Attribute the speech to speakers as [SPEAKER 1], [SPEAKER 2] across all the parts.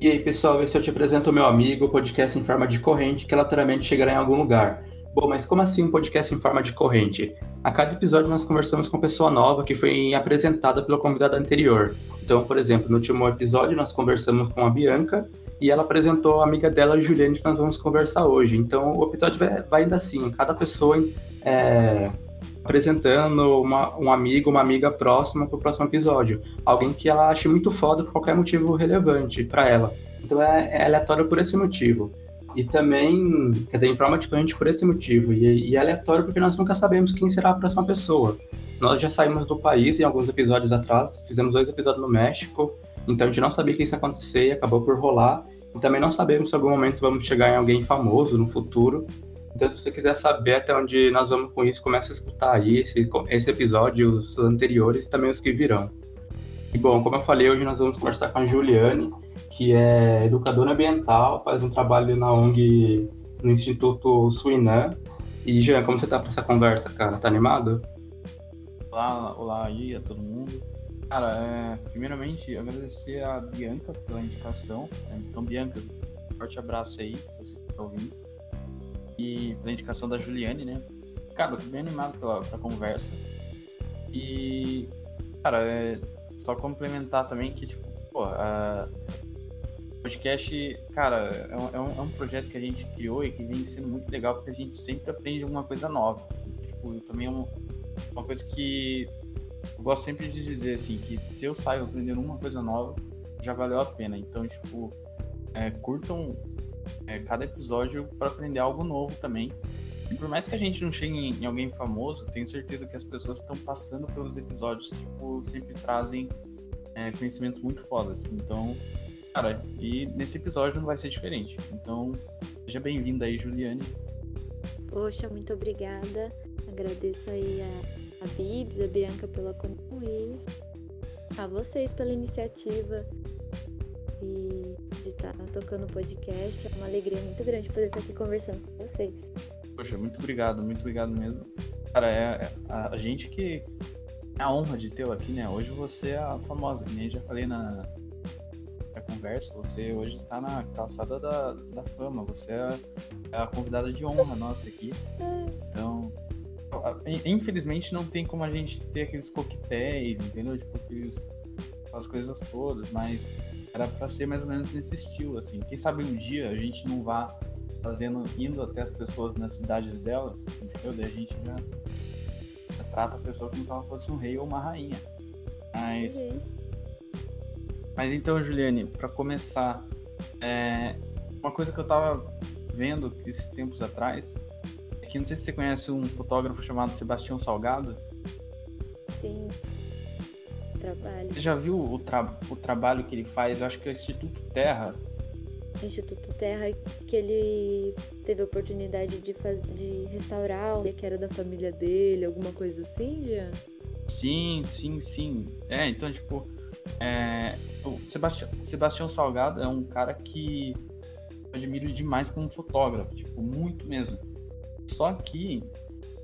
[SPEAKER 1] E aí, pessoal, esse eu te apresento o meu amigo, o podcast em forma de corrente, que aleatoriamente chegará em algum lugar. Bom, mas como assim um podcast em forma de corrente? A cada episódio nós conversamos com pessoa nova que foi apresentada pelo convidado anterior. Então, por exemplo, no último episódio nós conversamos com a Bianca e ela apresentou a amiga dela, a Juliane, que nós vamos conversar hoje. Então, o episódio vai, vai ainda assim, cada pessoa é, apresentando uma, um amigo, uma amiga próxima para o próximo episódio. Alguém que ela ache muito foda por qualquer motivo relevante para ela. Então é, é, aleatório por esse motivo. E também, quer dizer, informa tipo, a gente por esse motivo. E, e é aleatório porque nós nunca sabemos quem será a próxima pessoa. Nós já saímos do país em alguns episódios atrás, fizemos dois episódios no México, então a gente não sabia que isso ia acontecer e acabou por rolar. E também não sabemos se em algum momento vamos chegar em alguém famoso no futuro. Então, se você quiser saber até onde nós vamos com isso, comece a escutar aí esse, esse episódio, os anteriores e também os que virão. E bom, como eu falei, hoje nós vamos conversar com a Juliane, que é educadora ambiental, faz um trabalho na ONG, no Instituto Suinã. E, Jean, como você tá para essa conversa, cara? Tá animado?
[SPEAKER 2] Olá, olá aí a todo mundo. Cara, é, primeiramente, agradecer a Bianca pela indicação. Então, Bianca, forte abraço aí, se você está ouvindo e pela indicação da Juliane, né? Cara, eu tô bem animado pela, pela conversa. E, cara, é só complementar também que, tipo, pô, a podcast, cara, é um, é, um, é um projeto que a gente criou e que vem sendo muito legal porque a gente sempre aprende alguma coisa nova. Tipo, também é uma, uma coisa que eu gosto sempre de dizer, assim, que se eu saio aprendendo uma coisa nova, já valeu a pena. Então, tipo, é, curtam é, cada episódio para aprender algo novo também. E por mais que a gente não chegue em, alguém famoso, tenho certeza que as pessoas estão passando pelos episódios, tipo, sempre trazem é, conhecimentos muito fodas. Então, cara, e nesse episódio não vai ser diferente. Então, seja bem-vinda aí, Juliane.
[SPEAKER 3] Poxa, muito obrigada. Agradeço aí a, a Bibs, a Bianca pela convite, a vocês pela iniciativa e estar tá tocando o podcast. É uma alegria muito grande poder estar aqui conversando com vocês.
[SPEAKER 2] Poxa, muito obrigado, muito obrigado mesmo. Cara, é, é a, gente que é a honra de tê-lo aqui, né? Hoje você é a famosa, que nem já falei na, na conversa, você hoje está na calçada da, da fama, você é, é a convidada de honra nossa aqui. Então, infelizmente não tem como a gente ter aqueles coquetéis, entendeu? Tipo, aqueles, aquelas coisas todas, mas era para ser mais ou menos nesse estilo, assim. Quem sabe um dia a gente não vá fazendo, indo até as pessoas nas cidades delas, entendeu? Daí a gente já, já trata a pessoa como se ela fosse um rei ou uma rainha. Mas. Uhum. Mas então, Juliane, para começar, é, uma coisa que eu tava vendo esses tempos atrás é que não sei se você conhece um fotógrafo chamado Sebastião Salgado.
[SPEAKER 3] Sim trabalho.
[SPEAKER 2] Você já viu o, tra o trabalho que ele faz? Eu acho que é o Instituto Terra.
[SPEAKER 3] Instituto Terra, que ele teve a oportunidade de, faz... de restaurar o que era da família dele, alguma coisa assim, já?
[SPEAKER 2] Sim, sim, sim. É, então, tipo, é... o Sebastião, Sebastião Salgado é um cara que eu admiro demais como fotógrafo, tipo, muito mesmo. Só que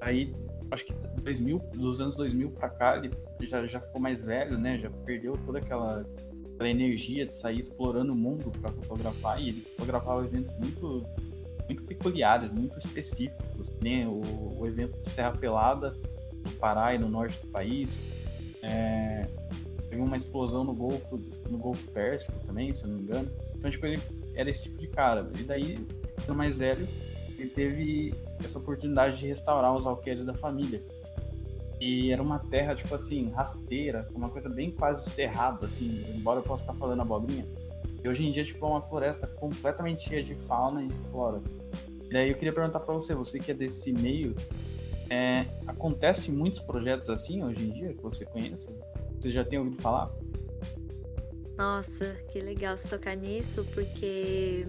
[SPEAKER 2] aí acho que 2000, dos anos 2000 para cá, ele já, já ficou mais velho, né? Já perdeu toda aquela, aquela energia de sair explorando o mundo para fotografar e ele fotografava eventos muito muito peculiares, muito específicos, né? O, o evento de Serra Pelada no Pará e no norte do país. É, teve uma explosão no Golfo, no Golfo Pérsico também, se não me engano. Então, tipo, ele era esse tipo de cara. E daí, ficando mais velho, ele teve essa oportunidade de restaurar os alqueires da família. E era uma terra, tipo assim, rasteira, uma coisa bem quase cerrada, assim, embora eu possa estar falando abobrinha. E hoje em dia, tipo, é uma floresta completamente cheia de fauna e flora. E daí eu queria perguntar para você, você que é desse meio, é, acontece muitos projetos assim hoje em dia que você conhece? Você já tem ouvido falar?
[SPEAKER 3] Nossa, que legal se tocar nisso, porque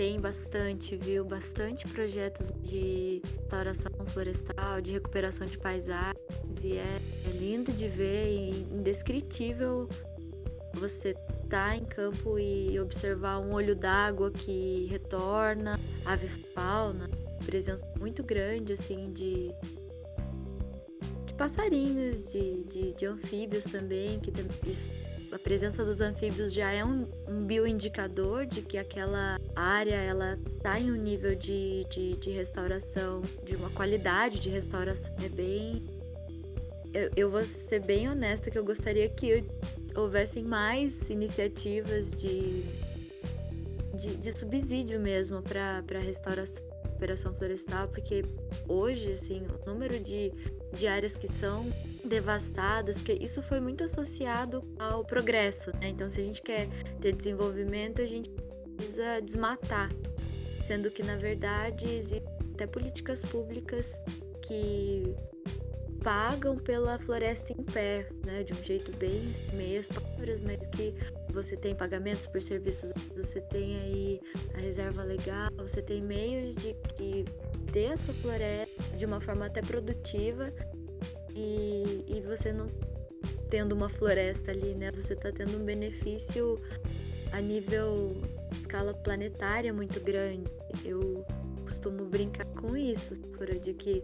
[SPEAKER 3] tem bastante, viu? Bastante projetos de restauração florestal, de recuperação de paisagens, e é, é lindo de ver e indescritível você estar tá em campo e observar um olho d'água que retorna, ave fauna, presença muito grande assim de, de passarinhos, de, de, de anfíbios também, que isso a presença dos anfíbios já é um, um bioindicador de que aquela área ela está em um nível de, de, de, restauração, de uma qualidade de restauração. É bem. Eu, eu vou ser bem honesta que eu gostaria que houvessem mais iniciativas de, de, de subsídio mesmo para restauração recuperação florestal, porque hoje, assim, o número de, de áreas que são devastadas, porque isso foi muito associado ao progresso, né? Então, se a gente quer ter desenvolvimento, a gente precisa desmatar, sendo que, na verdade, existem até políticas públicas que pagam pela floresta em pé, né? De um jeito bem meias palavras, mas que você tem pagamentos por serviços, você tem aí a reserva legal, você tem meios de que ter a sua floresta de uma forma até produtiva e, e você não tendo uma floresta ali, né? Você está tendo um benefício a nível escala planetária muito grande. Eu costumo brincar com isso, de que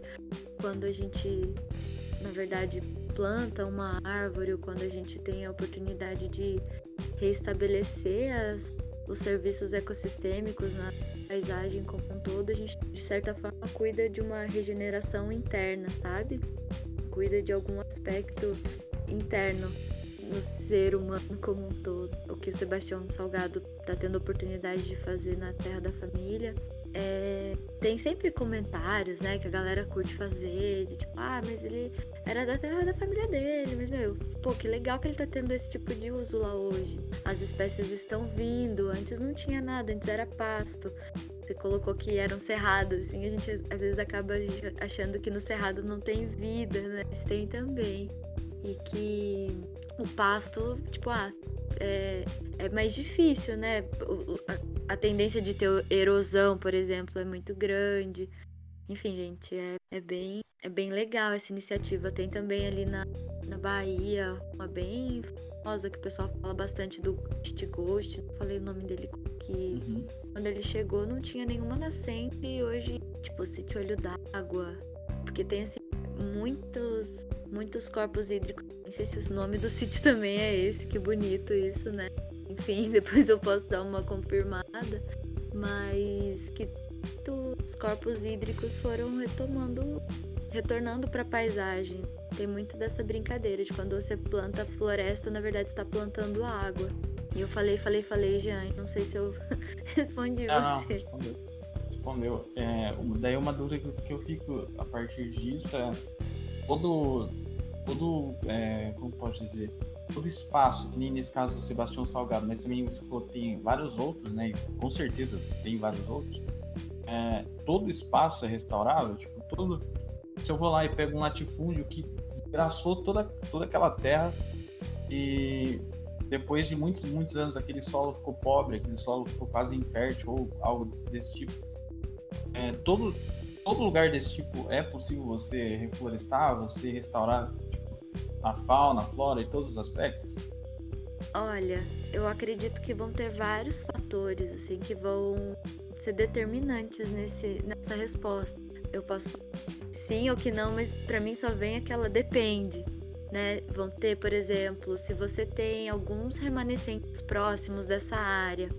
[SPEAKER 3] quando a gente, na verdade, planta uma árvore ou quando a gente tem a oportunidade de reestabelecer as, os serviços ecossistêmicos na paisagem como um todo, a gente de certa forma cuida de uma regeneração interna, sabe? Cuida de algum aspecto interno no ser humano como um todo. O que o Sebastião Salgado está tendo oportunidade de fazer na Terra da Família é, tem sempre comentários, né, que a galera curte fazer, de tipo, ah, mas ele era da terra da família dele, mas meu, pô, que legal que ele tá tendo esse tipo de uso lá hoje. As espécies estão vindo, antes não tinha nada, antes era pasto. Você colocou que eram cerrados, assim, a gente às vezes acaba achando que no cerrado não tem vida, né? Mas tem também. E que o pasto, tipo, ah, é, é mais difícil, né? A, a, tendência de ter erosão, por exemplo, é muito grande. Enfim, gente, é, é, bem, é bem legal essa iniciativa. Tem também ali na, na Bahia uma bem famosa que o pessoal fala bastante do Ghost Ghost. Não falei o nome dele que uhum. quando ele chegou não tinha nenhuma nascente e hoje, tipo, sítio olho d'água. Porque tem assim muitos muitos corpos hídricos. Não sei se o nome do sítio também é esse, que bonito isso, né? Enfim, depois eu posso dar uma confirmada, mas que os corpos hídricos foram retomando, retornando para a paisagem. Tem muito dessa brincadeira de quando você planta floresta, na verdade está plantando água. E eu falei, falei, falei, Jean, não sei se eu respondi
[SPEAKER 2] ah, você. Não, respondeu. respondeu. É, daí uma dúvida que eu fico a partir disso é todo, todo é, como pode dizer, todo espaço, que nem nesse caso do Sebastião Salgado, mas também você falou que tem vários outros, né? com certeza tem vários outros. É, todo espaço é restaurável, tipo, todo. Se eu vou lá e pego um latifúndio que desgraçou toda, toda aquela terra e depois de muitos, muitos anos aquele solo ficou pobre, aquele solo ficou quase infértil ou algo desse, desse tipo. É, todo, todo lugar desse tipo é possível você reflorestar, você restaurar tipo, a fauna, a flora e todos os aspectos?
[SPEAKER 3] Olha, eu acredito que vão ter vários fatores assim que vão ser determinantes nesse, nessa resposta. Eu posso falar sim ou que não, mas para mim só vem aquela depende. Né? Vão ter, por exemplo, se você tem alguns remanescentes próximos dessa área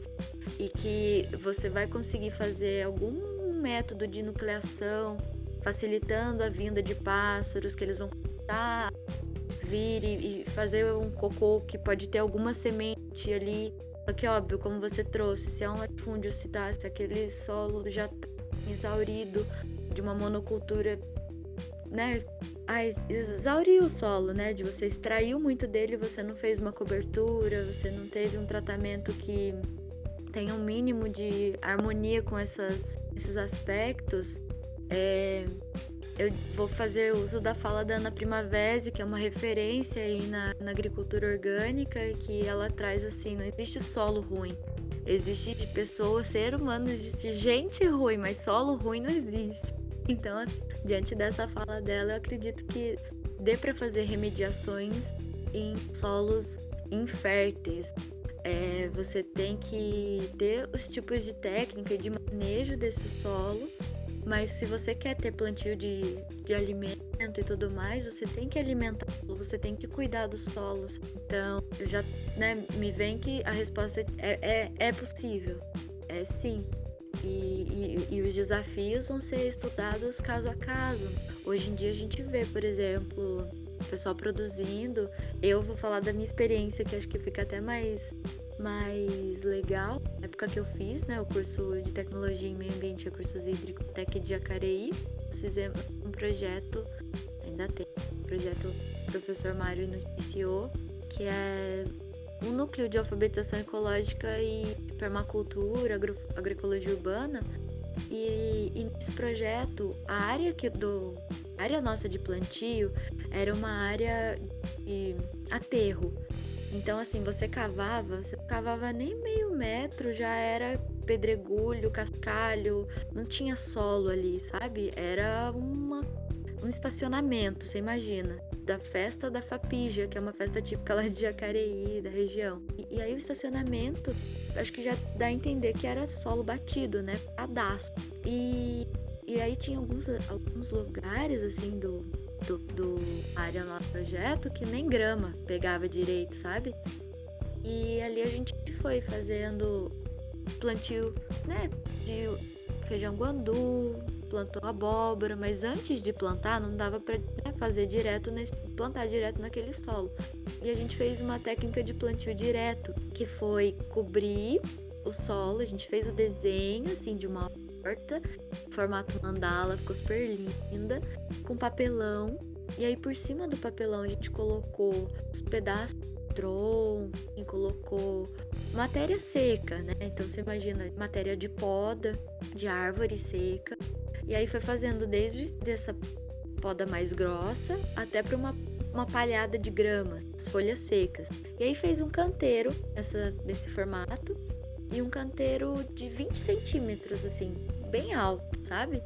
[SPEAKER 3] e que você vai conseguir fazer algum método de nucleação, facilitando a vinda de pássaros, que eles vão começar vir e, e fazer um cocô que pode ter alguma semente ali. Só que, óbvio, como você trouxe, se é um latifúndio, se, tá, se aquele solo já tá exaurido de uma monocultura, né? Ai, exauriu o solo, né? De você extraiu muito dele, você não fez uma cobertura, você não teve um tratamento que tem um mínimo de harmonia com essas, esses aspectos, é, eu vou fazer uso da fala da Ana Primavera, que é uma referência aí na, na agricultura orgânica, que ela traz assim, não existe solo ruim. Existe de pessoa, ser humano, existe gente ruim, mas solo ruim não existe. Então, assim, diante dessa fala dela, eu acredito que dê para fazer remediações em solos inférteis, é, você tem que ter os tipos de técnica de manejo desse solo, Mas se você quer ter plantio de, de alimento e tudo mais, você tem que alimentar, você tem que cuidar dos solos. Então, já né, me vem que a resposta é, é, é possível. É sim. E, e, e, os desafios vão ser estudados caso a caso. Hoje em dia a gente vê, por exemplo, o pessoal produzindo. Eu vou falar da minha experiência, que acho que fica até mais, mais legal. Na época que eu fiz né, o curso de tecnologia em meio ambiente e recursos hídricos Tec de Jacareí, fizemos um projeto, ainda tem, um projeto que o professor Mário iniciou, que é um núcleo de alfabetização ecológica e permacultura, agro, agroecologia urbana. E, e, nesse projeto, a área que do a área nossa de plantio era uma área de aterro. Então, assim, você cavava, você cavava nem meio metro, já era pedregulho, cascalho, não tinha solo ali, sabe? Era uma, um estacionamento, você imagina da festa da Fapija, que é uma festa típica lá de Jacareí, da região. E, e aí o estacionamento, acho que já dá a entender que era solo batido, né? Cadastro. E, e aí tinha alguns, alguns lugares, assim, do, do, do área lá do projeto que nem grama pegava direito, sabe? E ali a gente foi fazendo plantio, né, de feijão guandu, plantou abóbora, mas antes de plantar não dava para né, fazer direto nesse, plantar direto naquele solo. E a gente fez uma técnica de plantio direto, que foi cobrir o solo, a gente fez o desenho assim de uma horta, formato mandala, ficou super linda, com papelão. E aí por cima do papelão a gente colocou os pedaços de tronco, e colocou matéria seca, né? Então você imagina matéria de poda, de árvore seca, e aí foi fazendo desde dessa poda mais grossa até para uma, uma palhada de grama, as folhas secas. E aí fez um canteiro nessa, nesse formato e um canteiro de 20 centímetros, assim, bem alto, sabe?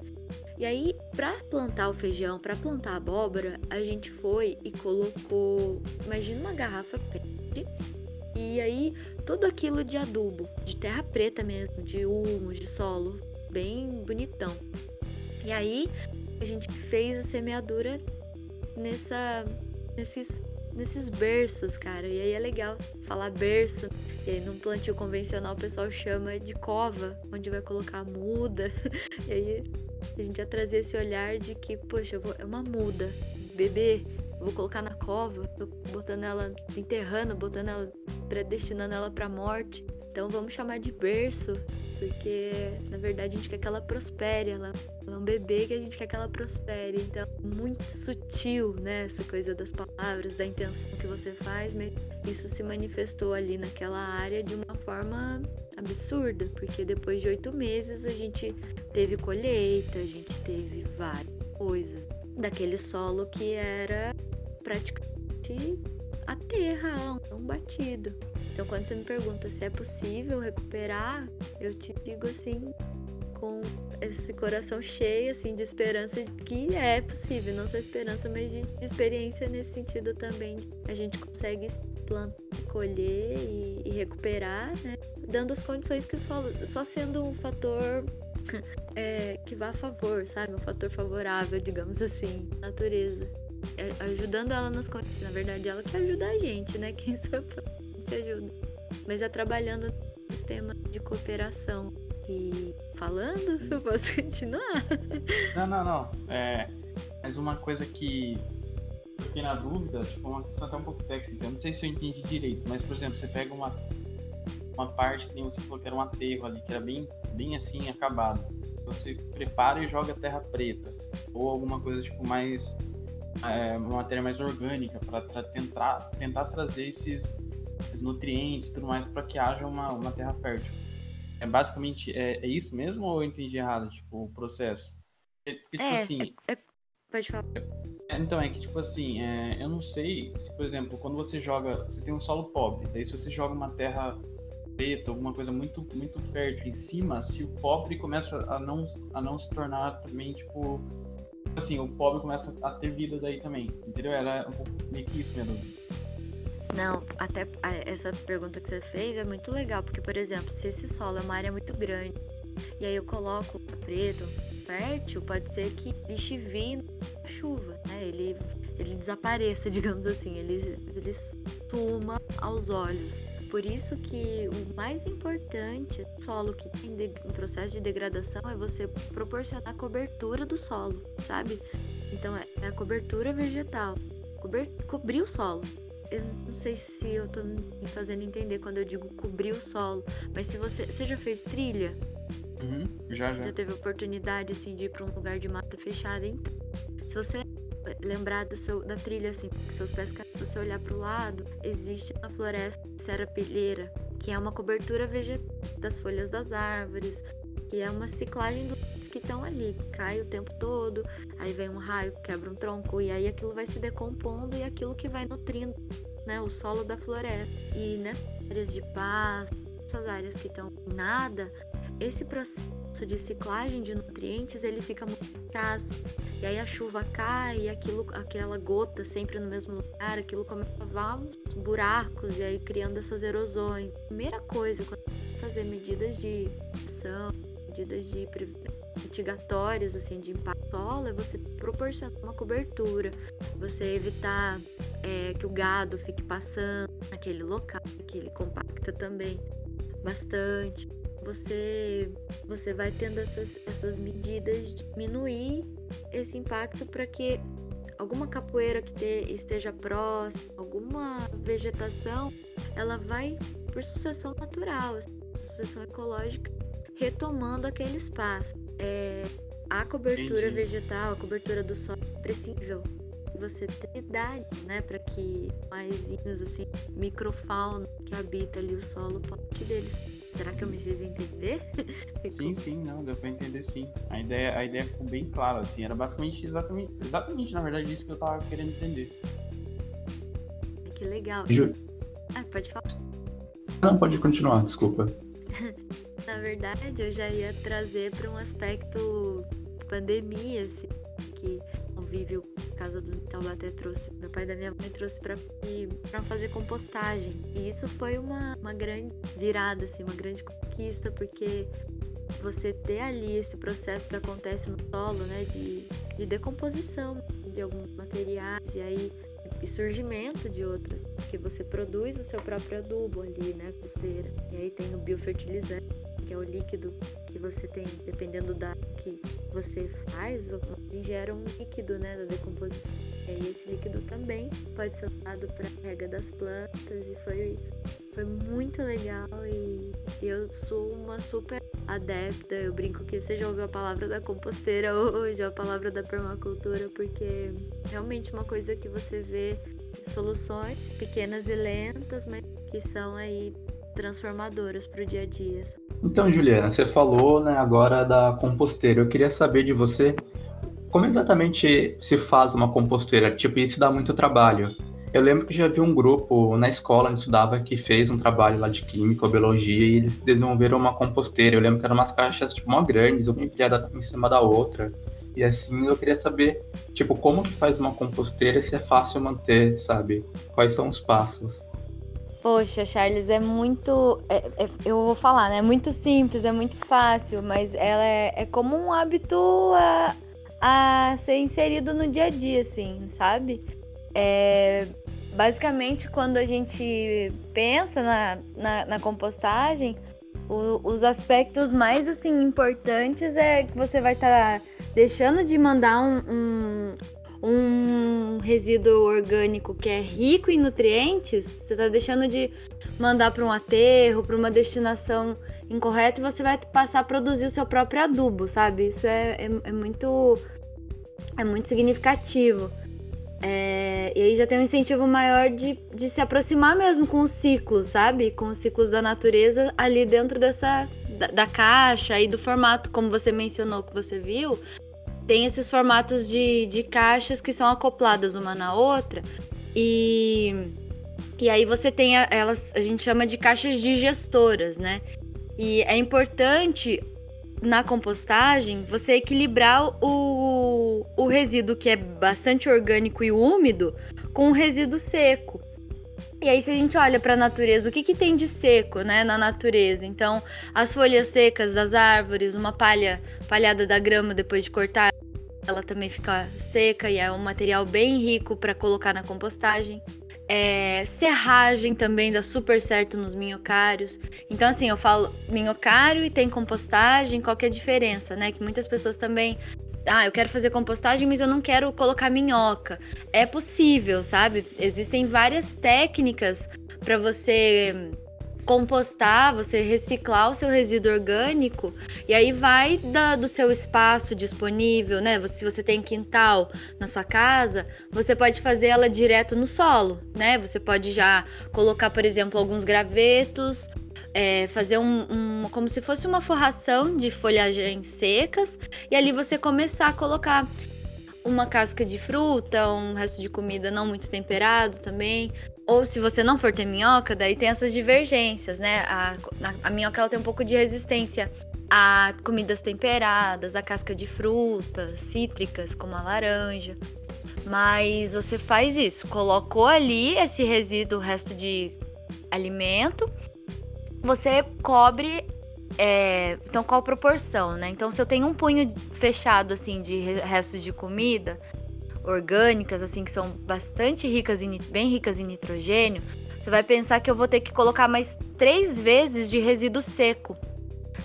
[SPEAKER 3] E aí, para plantar o feijão, para plantar a abóbora, a gente foi e colocou, imagina uma garrafa PET, e aí tudo aquilo de adubo, de terra preta mesmo, de humus, de solo, bem bonitão. E aí a gente fez a semeadura nessa, nesses, nesses berços, cara. E aí é legal falar berço. E aí num plantio convencional o pessoal chama de cova, onde vai colocar muda. E aí a gente já trazia esse olhar de que, poxa, vou, é uma muda. Bebê, vou colocar na cova, tô botando ela, enterrando, botando ela, predestinando ela pra morte. Então vamos chamar de berço, porque na verdade a gente quer que ela prospere, ela, ela é um bebê que a gente quer que ela prospere. Então, muito sutil, né, essa coisa das palavras, da intenção que você faz, mas isso se manifestou ali naquela área de uma forma absurda, porque depois de oito meses a gente teve colheita, a gente teve várias coisas daquele solo que era praticamente a terra, um batido. Então, quando você me pergunta se é possível recuperar, eu te digo assim, com esse coração cheio assim de esperança que é possível, não só esperança, mas de, de experiência nesse sentido também. A gente consegue plantar, colher e, e, recuperar, né? Dando as condições que solo, só sendo um fator é, que vá a favor, sabe? Um fator favorável, digamos assim, natureza. É, ajudando ela nas condições. Na verdade, ela que ajuda a gente, né? Quem sou te ajuda. Mas é trabalhando no sistema de cooperação. E falando, eu posso continuar?
[SPEAKER 2] Não, não, não. É, mas uma coisa que eu fiquei na dúvida, tipo, uma questão até um pouco técnica. Eu não sei se eu entendi direito, mas, por exemplo, você pega uma, uma parte que nem você falou que era um aterro ali, que era bem, bem assim, acabado. Você prepara e joga terra preta. Ou alguma coisa, tipo, mais é, uma matéria mais orgânica para tentar, tentar trazer esses esses nutrientes e tudo mais para que haja uma, uma terra fértil. É basicamente é, é, isso mesmo ou eu entendi errado, tipo, o processo?
[SPEAKER 3] É, porque, tipo é, assim. É, é, pode falar.
[SPEAKER 2] É, então, é que, tipo assim, eu não sei se, por exemplo, quando você joga. Você tem um solo pobre, daí se você joga uma terra preta, alguma coisa muito, muito fértil em cima, se o pobre começa a não, a não se tornar também, tipo. Assim, o pobre começa a ter vida daí também, entendeu? Era um pouco meio que isso dúvida.
[SPEAKER 3] Não, até essa pergunta que você fez é muito legal, porque, por exemplo, se esse solo é uma área muito grande, e aí eu coloco preto, fértil, pode ser que ele chivie na chuva, né? Ele, ele desapareça, digamos assim, ele, ele suma aos olhos. Por isso que o mais importante solo que tem um processo de degradação é você proporcionar cobertura do solo, sabe? Então é, é a cobertura vegetal, Cober, cobrir o solo eu não sei se eu tô me fazendo entender quando eu digo cobrir o solo, mas se você, você já fez trilha?
[SPEAKER 2] Uhum, já, já.
[SPEAKER 3] Já teve oportunidade, assim, de ir pra um lugar de mata fechada, então. Se você lembrar seu, da trilha, assim, com seus pés se você olhar pro lado, existe uma floresta serapilheira, que é uma cobertura vegetal das folhas das árvores, que é uma ciclagem dos que estão ali, cai o tempo todo, aí vem um raio, quebra um tronco, e aí aquilo vai se decompondo e aquilo que vai nutrindo né, o solo da floresta. E nessas áreas de paz, essas áreas que estão nada, esse processo de ciclagem de nutrientes ele fica muito escasso. E aí a chuva cai e aquilo, aquela gota sempre no mesmo lugar, aquilo começa a lavar buracos e aí criando essas erosões. Primeira coisa, quando fazer medidas de ação, medidas de mitigatórias assim de impacto solo é você proporcionar uma cobertura, você evitar é, que o gado fique passando naquele local, que ele compacta também bastante. Você você vai tendo essas, essas medidas de diminuir esse impacto para que alguma capoeira que te, esteja próxima, alguma vegetação, ela vai por sucessão natural, assim, sucessão ecológica retomando aquele espaço. É, a cobertura Entendi. vegetal, a cobertura do solo é imprescindível. Você ter idade, né, para que maisinhos assim, microfauna que habita ali o solo, parte deles. Será que eu me fiz entender?
[SPEAKER 2] sim, sim, não, deu para entender sim. A ideia, a ideia ficou bem clara, assim, era basicamente exatamente, exatamente na verdade isso que eu tava querendo entender.
[SPEAKER 3] Que legal.
[SPEAKER 1] Ju...
[SPEAKER 3] Ah, pode falar.
[SPEAKER 1] Não, pode continuar, desculpa.
[SPEAKER 3] Na verdade, eu já ia trazer para um aspecto pandemia, assim, que convívio casa do Taubaté trouxe, meu pai da minha mãe trouxe para fazer compostagem. E isso foi uma, uma grande virada, assim, uma grande conquista, porque você ter ali esse processo que acontece no solo, né, de, de decomposição de alguns materiais, e aí e surgimento de outros, porque você produz o seu próprio adubo ali, né, costeira. E aí tem o biofertilizante, que é o líquido que você tem, dependendo da que você faz, gera um líquido, né, da decomposição. E esse líquido também pode ser usado para rega das plantas e foi foi muito legal e eu sou uma super adepta. Eu brinco que você já ouviu a palavra da composteira hoje, a palavra da permacultura, porque realmente uma coisa que você vê soluções pequenas e lentas, mas que são aí transformadoras para o dia a dia.
[SPEAKER 1] Então, Juliana, você falou né, agora da composteira. Eu queria saber de você como exatamente se faz uma composteira. Tipo, isso dá muito trabalho. Eu lembro que já vi um grupo na escola onde estudava que fez um trabalho lá de química ou biologia e eles desenvolveram uma composteira. Eu lembro que eram umas caixas tipo mó grandes, uma empilhada em cima da outra. E assim eu queria saber, tipo, como que faz uma composteira se é fácil manter, sabe? Quais são os passos?
[SPEAKER 3] Poxa, Charles, é muito. É, é, eu vou falar, né? É muito simples, é muito fácil, mas ela é, é como um hábito a, a ser inserido no dia a dia, assim, sabe? É, basicamente, quando a gente pensa na, na, na compostagem, o, os aspectos mais assim importantes é que você vai estar tá deixando de mandar um, um um resíduo orgânico que é rico em nutrientes, você está deixando de mandar para um aterro, para uma destinação incorreta e você vai passar a produzir o seu próprio adubo, sabe? Isso é, é, é muito é muito significativo. É, e aí já tem um incentivo maior de, de se aproximar mesmo com os ciclos, sabe? Com os ciclos da natureza ali dentro dessa da, da caixa e do formato, como você mencionou que você viu, tem esses formatos de, de caixas que são acopladas uma na outra e, e aí você tem a, elas, a gente chama de caixas digestoras, né? E é importante na compostagem você equilibrar o, o resíduo que é bastante orgânico e úmido com o resíduo seco. E aí, se a gente olha para a natureza, o que, que tem de seco, né, na natureza? Então, as folhas secas das árvores, uma palha, palhada da grama depois de cortar, ela também fica seca e é um material bem rico para colocar na compostagem. É, serragem também dá super certo nos minhocários. Então, assim, eu falo minhocário e tem compostagem, qual que é a diferença, né? Que muitas pessoas também ah, eu quero fazer compostagem, mas eu não quero colocar minhoca. É possível, sabe? Existem várias técnicas para você compostar, você reciclar o seu resíduo orgânico e aí vai da, do seu espaço disponível, né? Se você tem quintal na sua casa, você pode fazer ela direto no solo, né? Você pode já colocar, por exemplo, alguns gravetos é, fazer um, um, como se fosse uma forração de folhagens secas e ali você começar a colocar uma casca de fruta, um resto de comida não muito temperado também. Ou se você não for ter minhoca, daí tem essas divergências, né? A, a, a minhoca ela tem um pouco de resistência a comidas temperadas, a casca de frutas, cítricas, como a laranja. Mas você faz isso, colocou ali esse resíduo, o resto de alimento, você cobre. É, então, qual proporção, né? Então, se eu tenho um punho fechado, assim, de resto de comida orgânicas, assim, que são bastante ricas, em, bem ricas em nitrogênio, você vai pensar que eu vou ter que colocar mais três vezes de resíduo seco,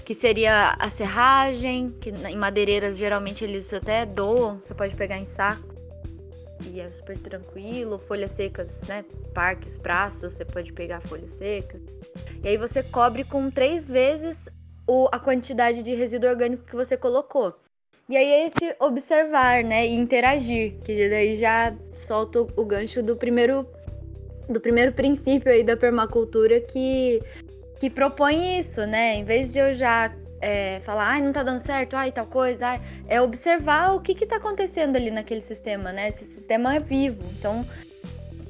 [SPEAKER 3] que seria a serragem, que em madeireiras geralmente eles até doam, você pode pegar em saco e é super tranquilo, folhas secas, né? Parques, praças, você pode pegar folhas secas. E aí você cobre com três vezes o, a quantidade de resíduo orgânico que você colocou. E aí é esse observar, né, e interagir, que daí já solta o gancho do primeiro do primeiro princípio aí da permacultura que que propõe isso, né? Em vez de eu já é, falar, ai, não tá dando certo, ai, tal coisa, ai, é observar o que que tá acontecendo ali naquele sistema, né? Esse sistema é vivo, então,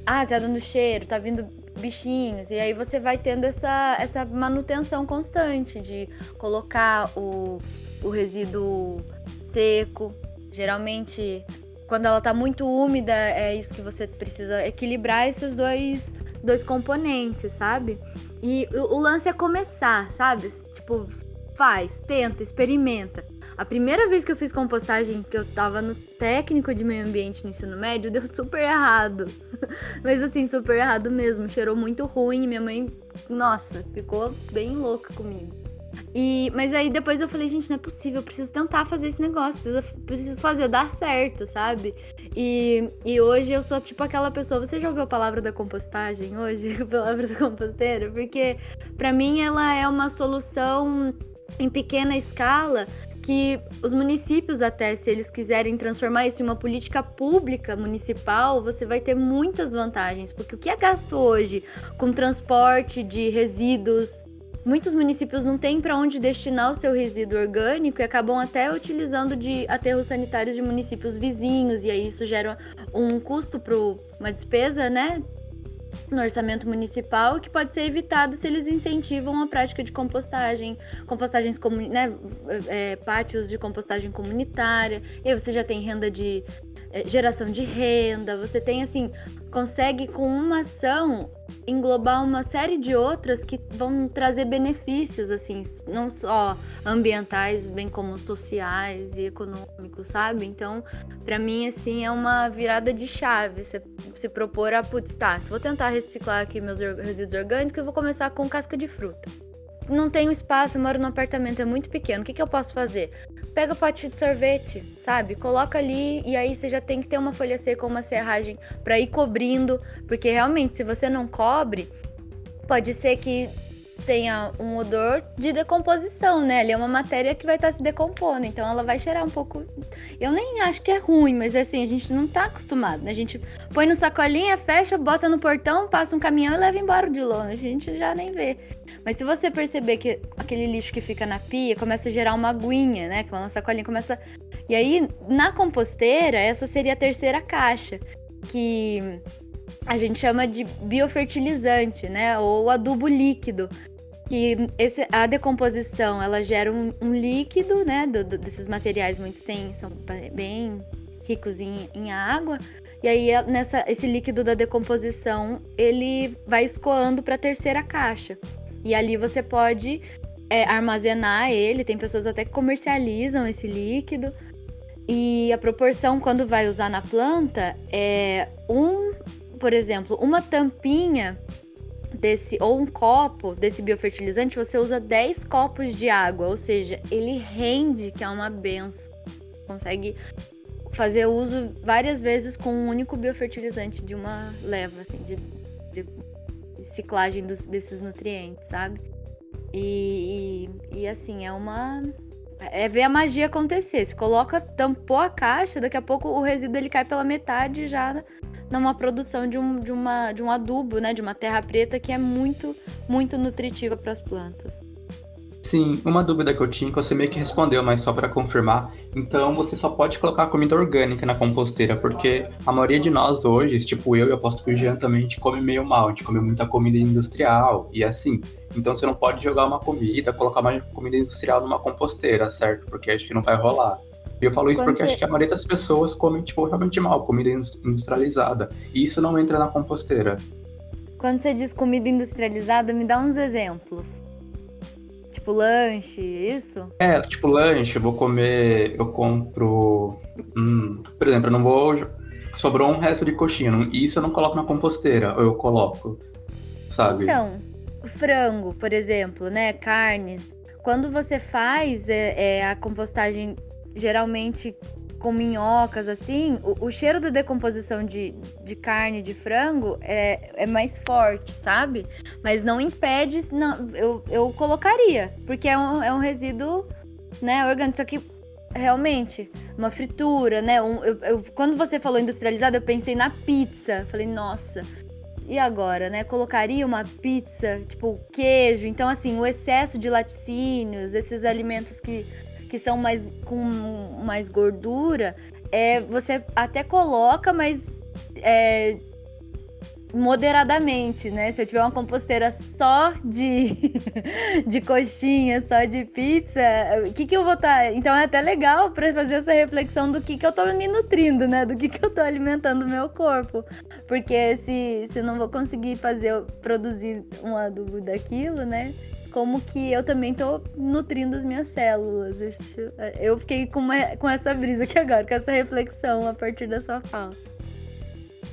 [SPEAKER 3] ah, tá dando cheiro, tá vindo bichinhos, e aí você vai tendo essa, essa manutenção constante de colocar o, o resíduo seco, geralmente quando ela tá muito úmida, é isso que você precisa equilibrar esses dois, dois componentes, sabe? E o, o lance é começar, sabe? Tipo, faz, tenta, experimenta. A primeira vez que eu fiz compostagem, que eu tava no técnico de meio ambiente no ensino médio, deu super errado. Mas assim, super errado mesmo. Cheirou muito ruim. Minha mãe, nossa, ficou bem louca comigo. E, mas aí depois eu falei, gente, não é possível, eu preciso tentar fazer esse negócio, preciso, preciso fazer dar certo, sabe? E, e hoje eu sou tipo aquela pessoa. Você já ouviu a palavra da compostagem hoje? A palavra da composteira? Porque para mim ela é uma solução em pequena escala que os municípios até se eles quiserem transformar isso em uma política pública municipal, você vai ter muitas vantagens, porque o que é gasto hoje com transporte de resíduos, muitos municípios não têm para onde destinar o seu resíduo orgânico e acabam até utilizando de aterros sanitários de municípios vizinhos e aí isso gera um custo para uma despesa, né, no orçamento municipal que pode ser evitado se eles incentivam a prática de compostagem, compostagens né, é, pátios de compostagem comunitária. E aí você já tem renda de é, geração de renda, você tem assim, consegue com uma ação englobar uma série de outras que vão trazer benefícios assim, não só ambientais, bem como sociais e econômicos, sabe? Então, para mim assim é uma virada de chave, você se propor a putz, tá, vou tentar reciclar aqui meus resíduos orgânicos e vou começar com casca de fruta não tenho espaço, eu moro num apartamento, é muito pequeno. O que, que eu posso fazer? Pega o pote de sorvete, sabe? Coloca ali e aí você já tem que ter uma folha seca ou uma serragem para ir cobrindo, porque realmente se você não cobre, pode ser que tenha um odor de decomposição, né? Ali é uma matéria que vai estar tá se decompondo, então ela vai cheirar um pouco. Eu nem acho que é ruim, mas assim, a gente não tá acostumado, né? A gente põe no sacolinha, fecha, bota no portão, passa um caminhão e leva embora de longe. A gente já nem vê. Mas se você perceber que aquele lixo que fica na pia começa a gerar uma aguinha, né? Que a sacolinha começa. E aí, na composteira, essa seria a terceira caixa, que a gente chama de biofertilizante, né? Ou adubo líquido. Que esse, a decomposição ela gera um, um líquido, né? Do, do, desses materiais, muitos têm, são bem ricos em, em água. E aí nessa esse líquido da decomposição ele vai escoando para a terceira caixa. E ali você pode é, armazenar ele. Tem pessoas até que comercializam esse líquido. E a proporção quando vai usar na planta é um, por exemplo, uma tampinha desse ou um copo desse biofertilizante, você usa 10 copos de água, ou seja, ele rende, que é uma benção. Consegue fazer uso várias vezes com um único biofertilizante de uma leva assim, de, de, de ciclagem dos, desses nutrientes, sabe? E, e, e, assim, é uma. É ver a magia acontecer. Se coloca, tampou a caixa, daqui a pouco o resíduo ele cai pela metade já numa produção de um, de uma, de um adubo, né? De uma terra preta que é muito, muito nutritiva para as plantas.
[SPEAKER 1] Sim, uma dúvida que eu tinha que você meio que respondeu, mas só para confirmar. Então você só pode colocar comida orgânica na composteira, porque a maioria de nós hoje, tipo eu e aposto que o Jean também, a gente come meio mal, a gente come muita comida industrial e assim. Então você não pode jogar uma comida, colocar mais comida industrial numa composteira, certo? Porque acho que não vai rolar. E eu falo isso Quando porque você... acho que a maioria das pessoas come, tipo, realmente mal, comida industrializada. E isso não entra na composteira.
[SPEAKER 3] Quando você diz comida industrializada, me dá uns exemplos. Tipo lanche, isso?
[SPEAKER 1] É, tipo lanche, eu vou comer, eu compro. Hum, por exemplo, eu não vou. Sobrou um resto de coxinha. Isso eu não coloco na composteira, ou eu coloco. Sabe?
[SPEAKER 3] Então, frango, por exemplo, né? Carnes. Quando você faz é, é a compostagem geralmente com minhocas, assim, o, o, cheiro da decomposição de, de carne de frango é, é mais forte, sabe? Mas não impede, não, eu, eu colocaria, porque é um, é um resíduo, né, orgânico. Só que, realmente, uma fritura, né? Um, eu, eu, quando você falou industrializado, eu pensei na pizza. Falei, nossa, e agora, né? Colocaria uma pizza, tipo queijo. Então, assim, o excesso de laticínios, esses alimentos que que são mais com mais gordura, é, você até coloca, mas é, moderadamente, né? Se eu tiver uma composteira só de, de coxinha, só de pizza, o que, que eu vou estar. Tá... Então é até legal para fazer essa reflexão do que, que eu tô me nutrindo, né? Do que, que eu tô alimentando o meu corpo. Porque se, se não vou conseguir fazer, produzir um adubo daquilo, né? Como que eu também tô nutrindo as minhas células. Eu fiquei com, uma, com essa brisa aqui agora, com essa reflexão a partir da sua fala.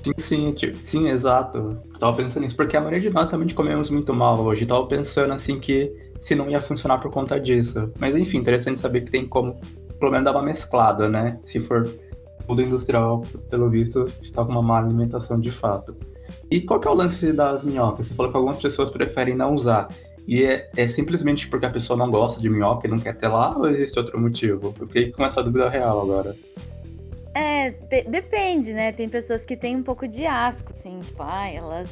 [SPEAKER 1] Sim, sim, sim, exato. Tava pensando nisso, porque a maioria de nós realmente comemos muito mal hoje. Tava pensando assim que se não ia funcionar por conta disso. Mas enfim, interessante saber que tem como, pelo menos, dar uma mesclada, né? Se for tudo industrial, pelo visto, está com uma má alimentação de fato. E qual que é o lance das minhocas? Você falou que algumas pessoas preferem não usar. E é, é, simplesmente porque a pessoa não gosta de minhoca e não quer ter lá, ou existe outro motivo? Eu fiquei com essa dúvida real agora.
[SPEAKER 3] É, de, depende, né? Tem pessoas que têm um pouco de asco, assim, tipo, ah, elas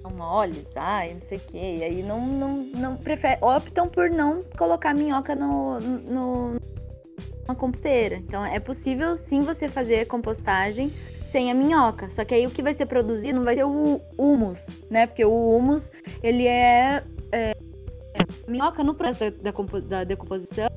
[SPEAKER 3] são moles, ai, não sei o quê. E aí não, não, não preferem, optam por não colocar minhoca no, no, na composteira. Então é possível sim você fazer compostagem sem a minhoca. Só que aí o que vai ser produzido não vai ser o humus, né? Porque o humus, ele é, minhoca no processo da, da, da, decomposição,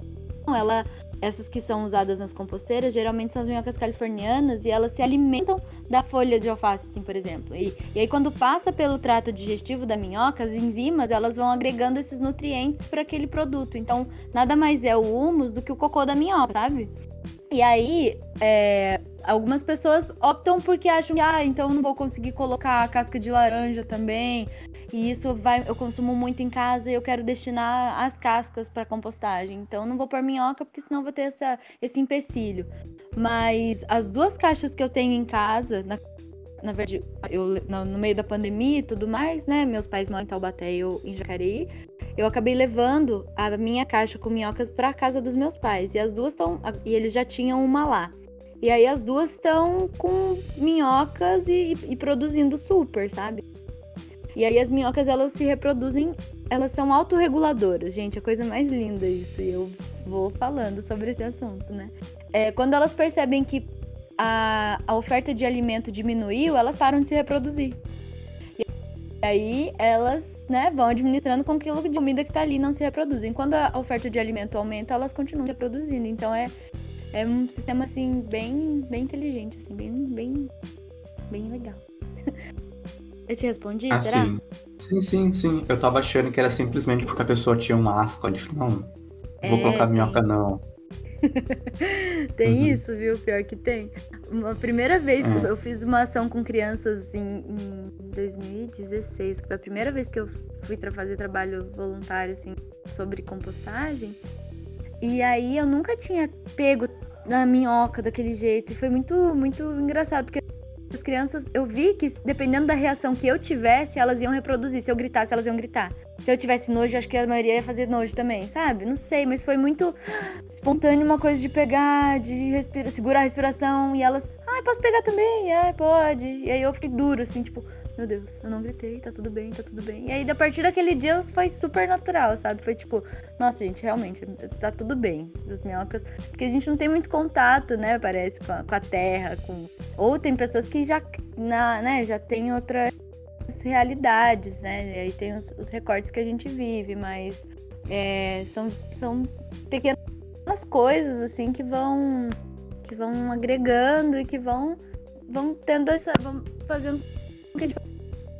[SPEAKER 3] ela, essas que são usadas nas composteiras, geralmente são as minhocas californianas e elas se alimentam da folha de alface, assim, por exemplo. E, e aí quando passa pelo trato digestivo da minhoca, as enzimas elas vão agregando esses nutrientes para aquele produto. Então, nada mais é o humus do que o cocô da minhoca, sabe? E aí, é, algumas pessoas optam porque acham que, ah, então não vou conseguir colocar a casca de laranja também. E isso vai, eu consumo muito em casa e eu quero destinar as cascas para compostagem. Então não vou pôr minhoca porque senão vou ter essa, esse empecilho. Mas as duas caixas que eu tenho em casa, na, na verdade, eu, no, no, meio da pandemia e tudo mais, né? Meus pais moram em Taubaté e eu em Jacareí. Eu acabei levando a minha caixa com minhocas para casa dos meus pais. E as duas estão. E eles já tinham uma lá. E aí as duas estão com minhocas e, e, produzindo super, sabe? E aí as minhocas elas se reproduzem, elas são autorreguladoras, gente, a coisa mais linda isso. E eu vou falando sobre esse assunto, né? É, quando elas percebem que a, a oferta de alimento diminuiu, elas param de se reproduzir. E aí elas né, vão administrando com aquilo de comida que está ali não se reproduzem. Quando a oferta de alimento aumenta, elas continuam reproduzindo. Então é, é um sistema assim bem, bem inteligente, assim, bem, bem bem legal. Eu te respondi,
[SPEAKER 1] Ah,
[SPEAKER 3] será?
[SPEAKER 1] sim. Sim, sim, sim. Eu tava achando que era simplesmente porque a pessoa tinha um asco ali. Não, não vou
[SPEAKER 3] É,
[SPEAKER 1] colocar
[SPEAKER 3] tem.
[SPEAKER 1] minhoca, não.
[SPEAKER 3] Tem
[SPEAKER 1] Uhum.
[SPEAKER 3] isso, viu? Pior que tem. Uma primeira vez
[SPEAKER 1] É.
[SPEAKER 3] eu fiz uma ação com crianças em, em 2016, que foi a primeira vez que eu fui fazer trabalho voluntário assim sobre compostagem. E aí eu nunca tinha pego na minhoca daquele jeito. E foi muito, muito engraçado, porque as crianças, eu vi que dependendo da reação que eu tivesse, elas iam reproduzir. Se eu gritasse, elas iam gritar. Se eu tivesse nojo, acho que a maioria ia fazer nojo também, sabe? Não sei, mas foi muito espontâneo uma coisa de pegar, de respira, segurar a respiração. E elas, ai, posso pegar também? Ai, pode. E aí eu fiquei duro, assim, tipo, meu Deus, eu não gritei, tá tudo bem, tá tudo bem. E aí, a partir daquele dia, foi super natural, sabe? Foi tipo, nossa, gente, realmente, tá tudo bem. As minhocas. Porque a gente não tem muito contato, né? Parece, com a, com a terra, com. Ou tem pessoas que já, na, né, já tem outras realidades, né? E aí tem os, os recortes que a gente vive, mas é, são, são pequenas coisas, assim, que vão. que vão agregando e que vão. vão tendo essa. vão fazendo que a gente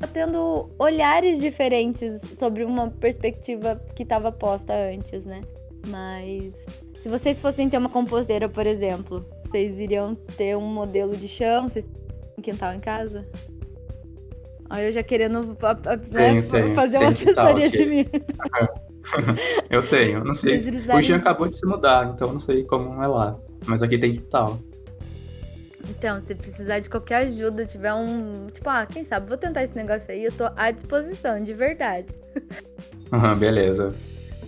[SPEAKER 3] tendo olhares diferentes sobre uma perspectiva que estava posta antes, né? Mas se vocês fossem ter uma composteira, por exemplo, vocês iriam ter um modelo de chão, vocês têm um quintal em casa? Olha, eu já querendo né, fazer uma
[SPEAKER 1] quintal
[SPEAKER 3] assessoria
[SPEAKER 1] aqui.
[SPEAKER 3] de mim.
[SPEAKER 1] Eu tenho, não sei. O Jean acabou de se mudar, então não sei como é lá. Mas aqui tem que tal.
[SPEAKER 3] Então, se precisar de qualquer ajuda, tiver um. Tipo, ah, quem sabe, vou tentar esse negócio aí, eu tô à disposição, de verdade.
[SPEAKER 1] Aham, beleza.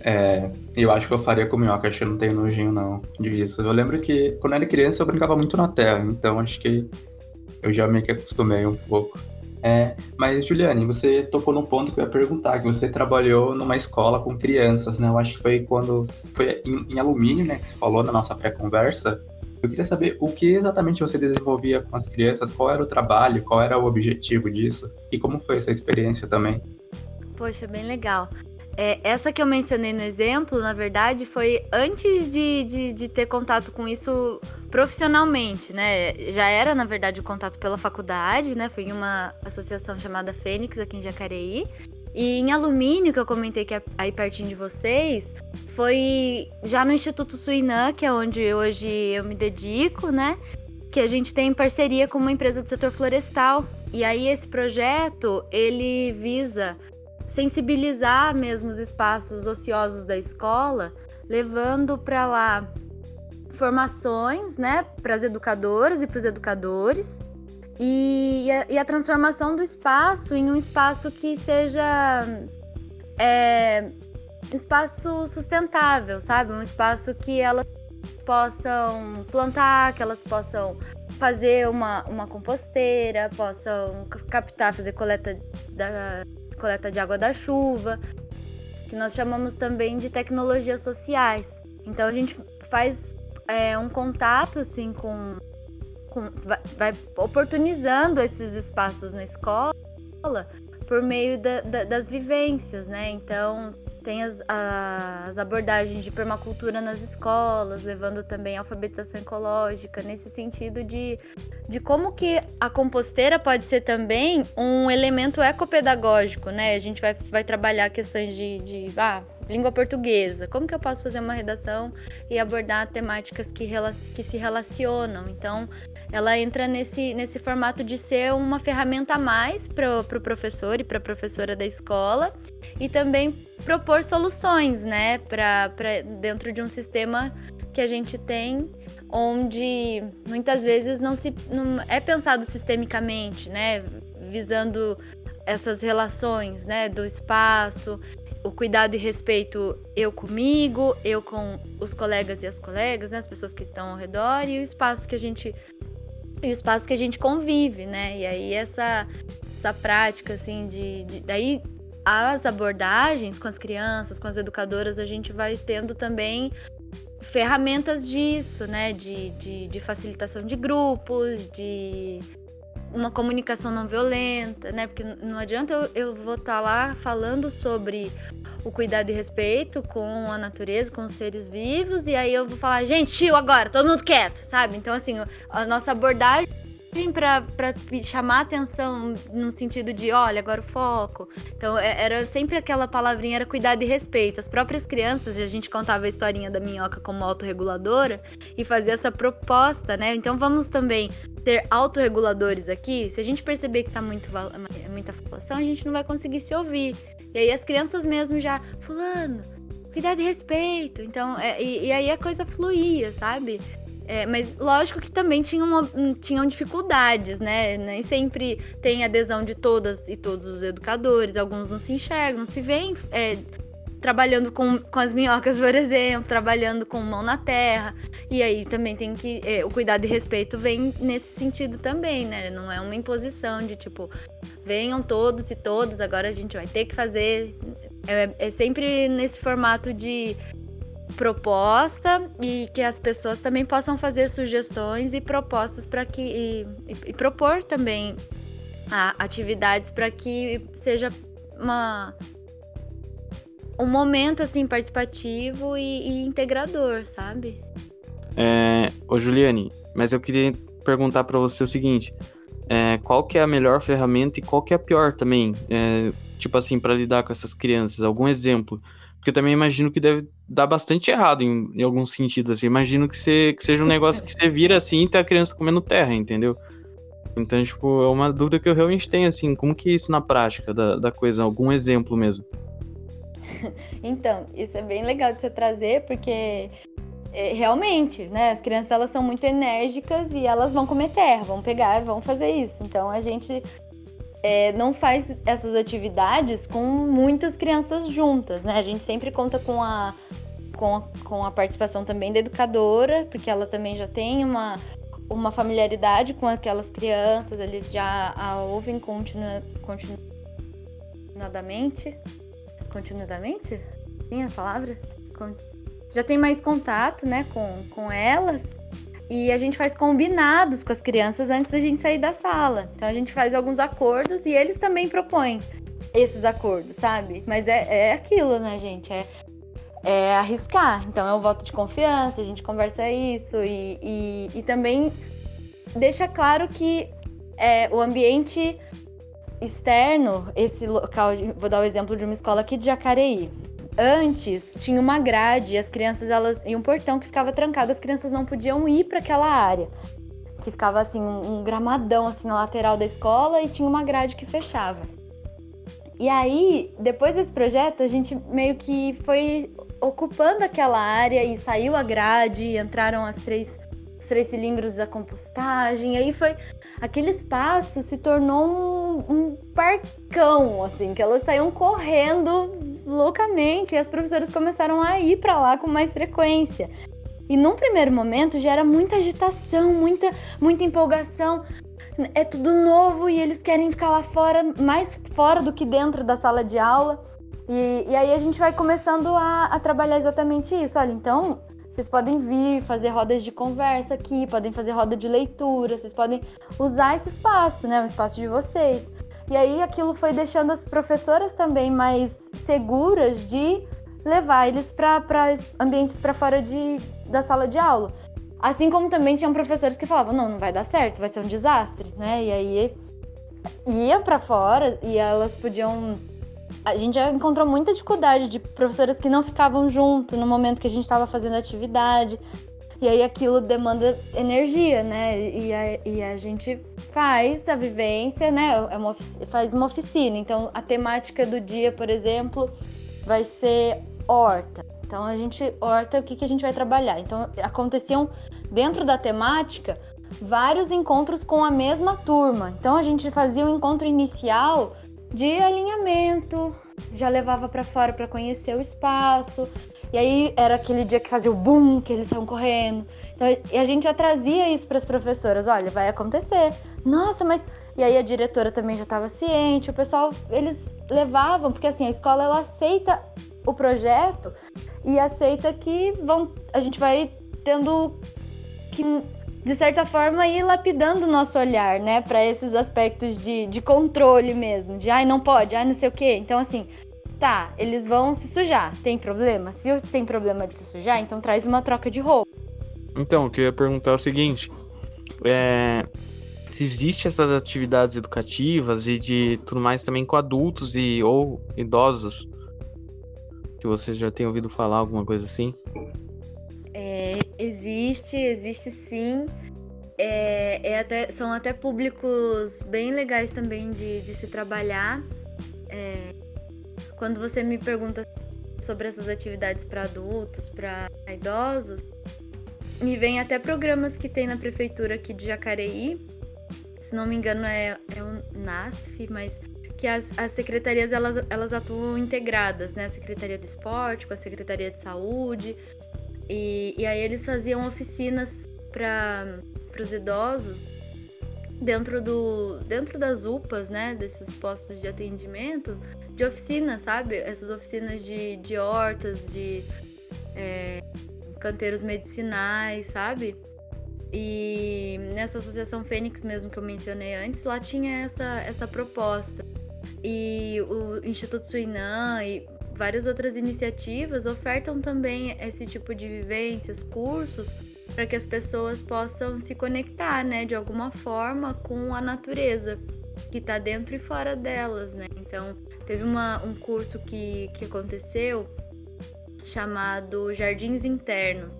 [SPEAKER 1] É, eu acho que eu faria com minhoca, acho que eu não tenho nojinho não disso. Eu lembro que quando eu era criança eu brincava muito na terra, então acho que eu já meio que acostumei um pouco. É, mas Juliane, você tocou num ponto que eu ia perguntar, que você trabalhou numa escola com crianças, né? Eu acho que foi quando foi em, em alumínio, né, que você falou na nossa pré-conversa. Eu queria saber o que exatamente você desenvolvia com as crianças, qual era o trabalho, qual era o objetivo disso e como foi essa experiência também.
[SPEAKER 3] Poxa, bem legal. É, essa que eu mencionei no exemplo, na verdade, foi antes de, de, de ter contato com isso profissionalmente, né? Já era, na verdade, o contato pela faculdade, né? Foi em uma associação chamada Fênix, aqui em Jacareí. E em alumínio, que eu comentei que é aí pertinho de vocês, foi já no Instituto Suinã, que é onde hoje eu me dedico, né? Que a gente tem parceria com uma empresa do setor florestal. E aí esse projeto, ele visa sensibilizar mesmo os espaços ociosos da escola, levando para lá formações, né, para as educadoras e para os educadores, e, a, e, a, transformação do espaço em um espaço que seja é, espaço sustentável, sabe? Um espaço que elas possam plantar, que elas possam fazer uma, uma composteira, possam captar, fazer coleta da, coleta de água da chuva, que nós chamamos também de tecnologias sociais. Então a gente faz é, um contato assim com, com vai, vai, oportunizando esses espaços na escola por meio da, da, das vivências, né? Então tem as, as abordagens de permacultura nas escolas, levando também a alfabetização ecológica, nesse sentido de, de como que a composteira pode ser também um elemento ecopedagógico, né? A gente vai, vai trabalhar questões de, de ah, língua portuguesa, como que eu posso fazer uma redação e abordar temáticas que, que se relacionam. Então, ela entra nesse, nesse formato de ser uma ferramenta a mais para o pro professor e para a professora da escola e também propor soluções, né, para dentro de um sistema que a gente tem, onde muitas vezes não se não é pensado sistemicamente, né, visando essas relações, né, do espaço, o cuidado e respeito eu comigo, eu com os colegas e as colegas, né, as pessoas que estão ao redor e o espaço que a gente e o espaço que a gente convive, né? E aí essa essa prática assim de, de daí as abordagens com as crianças, com as educadoras, a gente vai tendo também ferramentas disso, né? De, de, de facilitação de grupos, de uma comunicação não violenta, né? Porque não adianta eu, eu vou estar tá lá falando sobre o cuidado e respeito com a natureza, com os seres vivos, e aí eu vou falar, gente, tio, agora, todo mundo quieto, sabe? Então, assim, a nossa abordagem para chamar atenção no sentido de, olha, agora o foco. Então, é, era sempre aquela palavrinha, era cuidado e respeito. As próprias crianças, a gente contava a historinha da minhoca como autorreguladora e fazia essa proposta, né? Então, vamos também ter autorreguladores aqui. Se a gente perceber que tá muito, muita falação, a gente não vai conseguir se ouvir. E aí as crianças mesmo já, fulano, cuidado e respeito. Então, é, e, e aí a coisa fluía, sabe? É, mas lógico que também tinham, tinham dificuldades, né? Nem sempre tem adesão de todas e todos os educadores, alguns não se enxergam, não se veem é, trabalhando com, com as minhocas, por exemplo, trabalhando com mão na terra. E aí também tem que. É, o cuidado e respeito vem nesse sentido também, né? Não é uma imposição de tipo, venham todos e todas, agora a gente vai ter que fazer. É, é sempre nesse formato de proposta e que as pessoas também possam fazer sugestões e propostas para que e, e, e, propor também atividades para que seja uma um momento assim participativo e, e integrador, sabe?
[SPEAKER 2] É, ô Juliane, mas eu queria perguntar para você o seguinte: é, qual que é a melhor ferramenta e qual que é a pior também? É, tipo assim, para lidar com essas crianças, algum exemplo? Porque eu também imagino que deve dar bastante errado em, em alguns sentidos, assim. Imagino que, que seja um negócio que você vira assim e tá a criança comendo terra, entendeu? Então, tipo, é uma dúvida que eu realmente tenho, assim, como que é isso na prática da, da coisa? Algum exemplo mesmo?
[SPEAKER 3] Então, isso é bem legal de você trazer, porque é, realmente, né, as crianças elas são muito enérgicas e elas vão comer terra, vão pegar vão fazer isso. Então, a gente é, não faz essas atividades com muitas crianças juntas, né? A gente sempre conta com a, com a, com a participação também da educadora, porque ela também já tem uma, uma familiaridade com aquelas crianças, eles já a ouvem continua, continuadamente. Continuadamente? Sim, a palavra? Já tem mais contato, né, com, com elas. E a gente faz combinados com as crianças antes da gente sair da sala. Então a gente faz alguns acordos e eles também propõem esses acordos, sabe? Mas é, é aquilo, né, gente? É, é arriscar. Então é um voto de confiança, a gente conversa isso e, e, e também deixa claro que é, o ambiente externo, esse local, vou dar o exemplo de uma escola aqui de Jacareí. Antes tinha uma grade, as crianças elas e um portão que ficava trancado, as crianças não podiam ir para aquela área. Que ficava assim um, um gramadão assim na lateral da escola e tinha uma grade que fechava. E aí, depois desse projeto, a gente meio que foi ocupando aquela área e saiu a grade, entraram as três, três cilindros da compostagem. Aí foi. Aquele espaço se tornou um, um parcão, assim, que elas saíam correndo loucamente e as professoras começaram a ir para lá com mais frequência. E num primeiro momento gera muita agitação, muita, muita empolgação. É tudo novo e eles querem ficar lá fora, mais fora do que dentro da sala de aula. E, e aí a gente vai começando a, a trabalhar exatamente isso. Olha, então vocês podem vir fazer rodas de conversa aqui, podem fazer roda de leitura, vocês podem usar esse espaço, né? O espaço de vocês. E aí aquilo foi deixando as professoras também mais seguras de levar eles para ambientes para fora de, da sala de aula. Assim como também tinham professores que falavam: não, não vai dar certo, vai ser um desastre, né? E aí ia para fora e elas podiam. A gente já encontrou muita dificuldade de professoras que não ficavam junto no momento que a gente estava fazendo atividade. E aí aquilo demanda energia, né? E a, e a gente faz a vivência, né? É uma, faz uma oficina. Então a temática do dia, por exemplo, vai ser horta. Então a gente, horta, o que, que a gente vai trabalhar? Então aconteciam dentro da temática vários encontros com a mesma turma. Então a gente fazia o um encontro inicial de alinhamento, já levava para fora para conhecer o espaço, e aí era aquele dia que fazia o boom, que eles estavam correndo. Então, e a gente já trazia isso para as professoras, olha, vai acontecer. Nossa, mas e aí a diretora também já estava ciente, o pessoal eles levavam, porque assim, a escola ela aceita o projeto e aceita que vão a gente vai tendo que de certa forma ir lapidando o nosso olhar, né, para esses aspectos de, de controle mesmo, de ai não pode, ai não sei o quê. Então assim, Tá, eles vão se sujar. Tem problema? Se tem problema de se sujar, então traz uma troca de roupa.
[SPEAKER 2] Então, eu queria perguntar o seguinte. É...
[SPEAKER 4] se existe essas atividades educativas e de tudo mais também com adultos e ou idosos. Que você já tem ouvido falar alguma coisa assim?
[SPEAKER 3] É, existe, existe sim. É, é até, são até públicos bem legais também de, de se trabalhar. É, quando você me pergunta sobre essas atividades para adultos, para idosos, me vem até programas que tem na prefeitura aqui de Jacareí, se não me engano é, é o NASF, mas que as, as secretarias elas, elas atuam integradas, né? A Secretaria do Esporte com a Secretaria de Saúde. E, e aí eles faziam oficinas para os idosos dentro, do, dentro das UPAs, né? Desses postos de atendimento, de oficina, sabe? Essas oficinas de, de hortas, de é, canteiros medicinais, sabe? E nessa associação Fênix mesmo que eu mencionei antes, lá tinha essa, essa proposta. E o Instituto Suinã e várias outras iniciativas ofertam também esse tipo de vivências, cursos, para que as pessoas possam se conectar, né, de alguma forma com a natureza que está dentro e fora delas, né? Então, teve uma, um curso que, que aconteceu chamado Jardins Internos,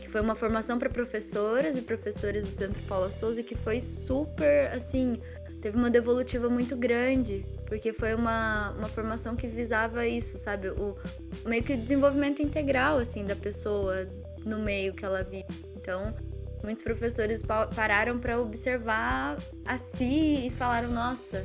[SPEAKER 3] que foi uma formação para professoras e professores do Centro Paula Souza que foi super, assim, teve uma devolutiva muito grande, porque foi uma, uma formação que visava isso, sabe? O meio que desenvolvimento integral, assim, da pessoa no meio que ela vive. Então, muitos professores pararam para observar a si e falaram: nossa,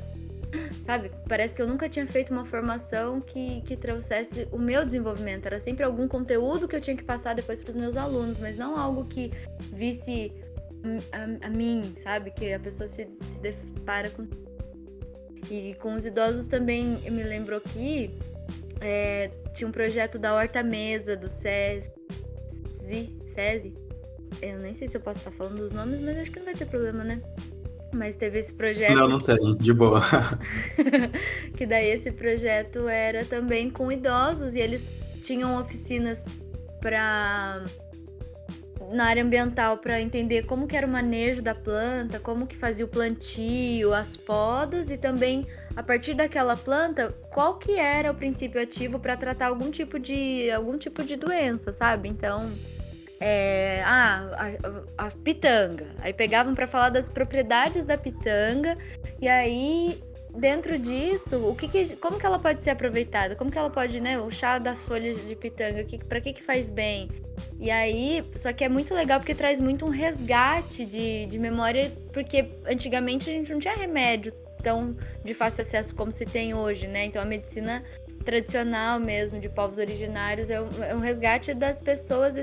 [SPEAKER 3] sabe? Parece que eu nunca tinha feito uma formação que, que trouxesse o meu desenvolvimento. Era sempre algum conteúdo que eu tinha que passar depois para os meus alunos, mas não algo que visse a, a, mim, sabe? Que a pessoa se, se depara com. E com os idosos também, eu me lembro aqui, é, tinha um projeto da Horta Mesa, do SESI, SESI. Eu nem sei se eu posso estar falando dos nomes, mas acho que não vai ter problema, né? Mas teve esse projeto.
[SPEAKER 1] Não, não tem, de boa.
[SPEAKER 3] que daí esse projeto era também com idosos e eles tinham oficinas para na área ambiental para entender como que era o manejo da planta, como que fazia o plantio, as podas e também a partir daquela planta, qual que era o princípio ativo para tratar algum tipo de algum tipo de doença, sabe? Então, é, ah, a, a, pitanga. Aí pegavam para falar das propriedades da pitanga e aí dentro disso, o que, que, como que ela pode ser aproveitada? Como que ela pode, né, o chá das folhas de pitanga, que, para que que faz bem? E aí, só que é muito legal porque traz muito um resgate de, de memória, porque antigamente a gente não tinha remédio tão de fácil acesso como se tem hoje, né? Então a medicina tradicional mesmo de povos originários é um, é um resgate das pessoas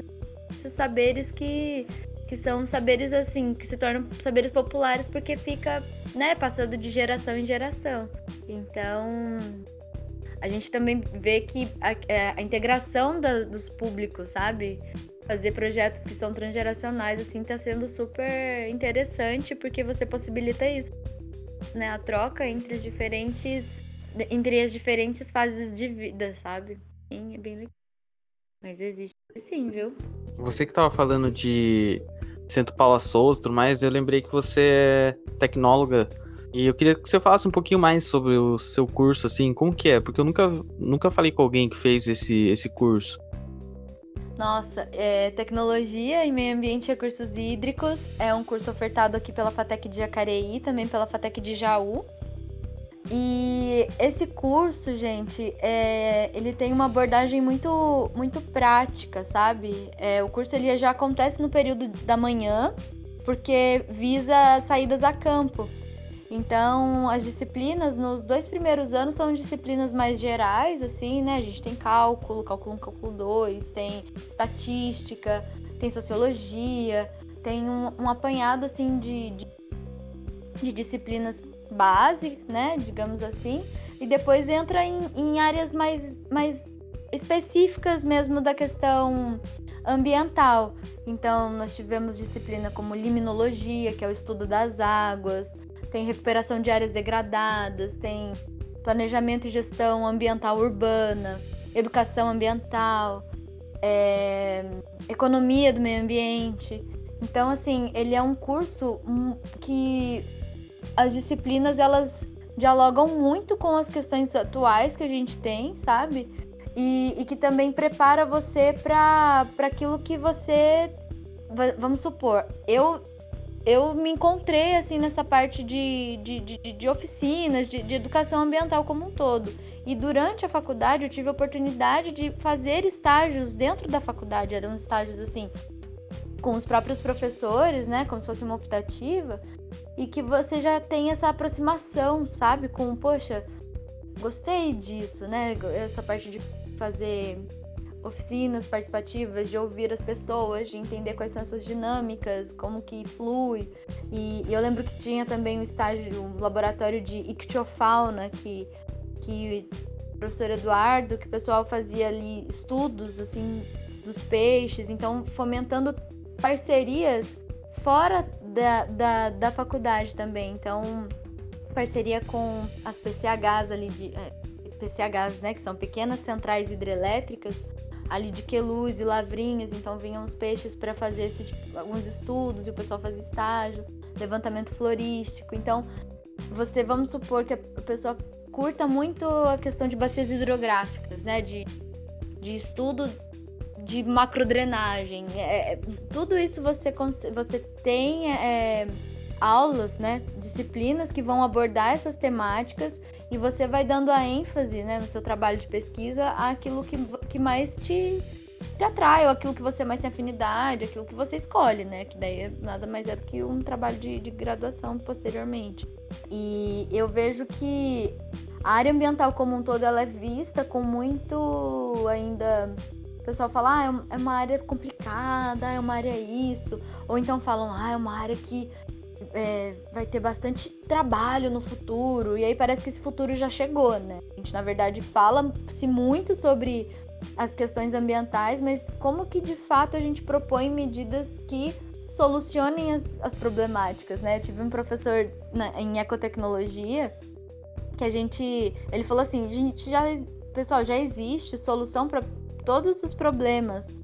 [SPEAKER 3] esses saberes que, que são saberes assim, que se tornam saberes populares porque fica, né, passando de geração em geração. Então, a gente também vê que a, é, a integração da, dos públicos, sabe? Fazer projetos que são transgeracionais, assim, tá sendo super interessante porque você possibilita isso, né? A troca entre as diferentes, entre as diferentes fases de vida, sabe? Sim, é bem legal. Mas existe sim, viu?
[SPEAKER 4] Você que tava falando de Centro Paula Souza e tudo mais, eu lembrei que você é tecnóloga. E eu queria que você falasse um pouquinho mais sobre o seu curso, assim, como que é? Porque eu nunca, nunca falei com alguém que fez esse, esse curso.
[SPEAKER 3] Nossa, é, Tecnologia em Meio Ambiente e Recursos Hídricos é um curso ofertado aqui pela FATEC de Jacareí, também pela FATEC de Jaú. E esse curso, gente, é, ele tem uma abordagem muito, muito prática, sabe? É, o curso ele já acontece no período da manhã, porque visa saídas a campo. Então, as disciplinas nos dois primeiros anos são disciplinas mais gerais, assim, né? A gente tem cálculo, cálculo 1, cálculo 2, tem estatística, tem sociologia, tem um, um apanhado, assim, de, de, de disciplinas base, né, digamos assim, e depois entra em, em áreas mais, mais específicas mesmo da questão ambiental. Então, nós tivemos disciplina como liminologia, que é o estudo das águas, tem recuperação de áreas degradadas, tem planejamento e gestão ambiental urbana, educação ambiental, é, economia do meio ambiente. Então, assim, ele é um curso que as disciplinas elas dialogam muito com as questões atuais que a gente tem, sabe? E, e que também prepara você para aquilo que você. Vamos supor, eu eu me encontrei assim nessa parte de, de, de, de oficinas, de, de, educação ambiental como um todo. E durante a faculdade eu tive a oportunidade de fazer estágios dentro da faculdade, eram estágios assim com os próprios professores, né, como se fosse uma optativa, e que você já tem essa aproximação, sabe, com, poxa, gostei disso, né, essa parte de fazer oficinas participativas, de ouvir as pessoas, de entender quais são essas dinâmicas, como que flui. E, eu lembro que tinha também um estágio, um laboratório de ictiofauna, que, que o professor Eduardo, que o pessoal fazia ali estudos, assim, dos peixes, então fomentando parcerias fora da, da, da faculdade também. Então, parceria com as PCHs ali de... É, PCHs, né, que são pequenas centrais hidrelétricas, ali de Queluz e Lavrinhas, então vinham os peixes para fazer esse, tipo, alguns estudos e o pessoal fazia estágio, levantamento florístico. Então, você vamos supor que a pessoa curta muito a questão de bacias hidrográficas, né, de, de estudo de macrodrenagem. É, é tudo isso você, você tem é, aulas, né, disciplinas que vão abordar essas temáticas e você vai dando a ênfase né, no seu trabalho de pesquisa àquilo que, que mais te, te atrai, ou aquilo que você mais tem afinidade, aquilo que você escolhe, né? Que daí é nada mais é do que um trabalho de, de graduação posteriormente. E eu vejo que a área ambiental como um todo ela é vista com muito ainda pessoal fala, ah, é uma área complicada, é uma área isso. Ou então falam, ah, é uma área que é, vai ter bastante trabalho no futuro, e aí parece que esse futuro já chegou, né? A gente, na verdade, fala-se muito sobre as questões ambientais, mas como que de fato a gente propõe medidas que solucionem as, as problemáticas, né? Eu tive um professor na, em ecotecnologia que a gente. Ele falou assim: gente já. Pessoal, já existe solução para todos os problemas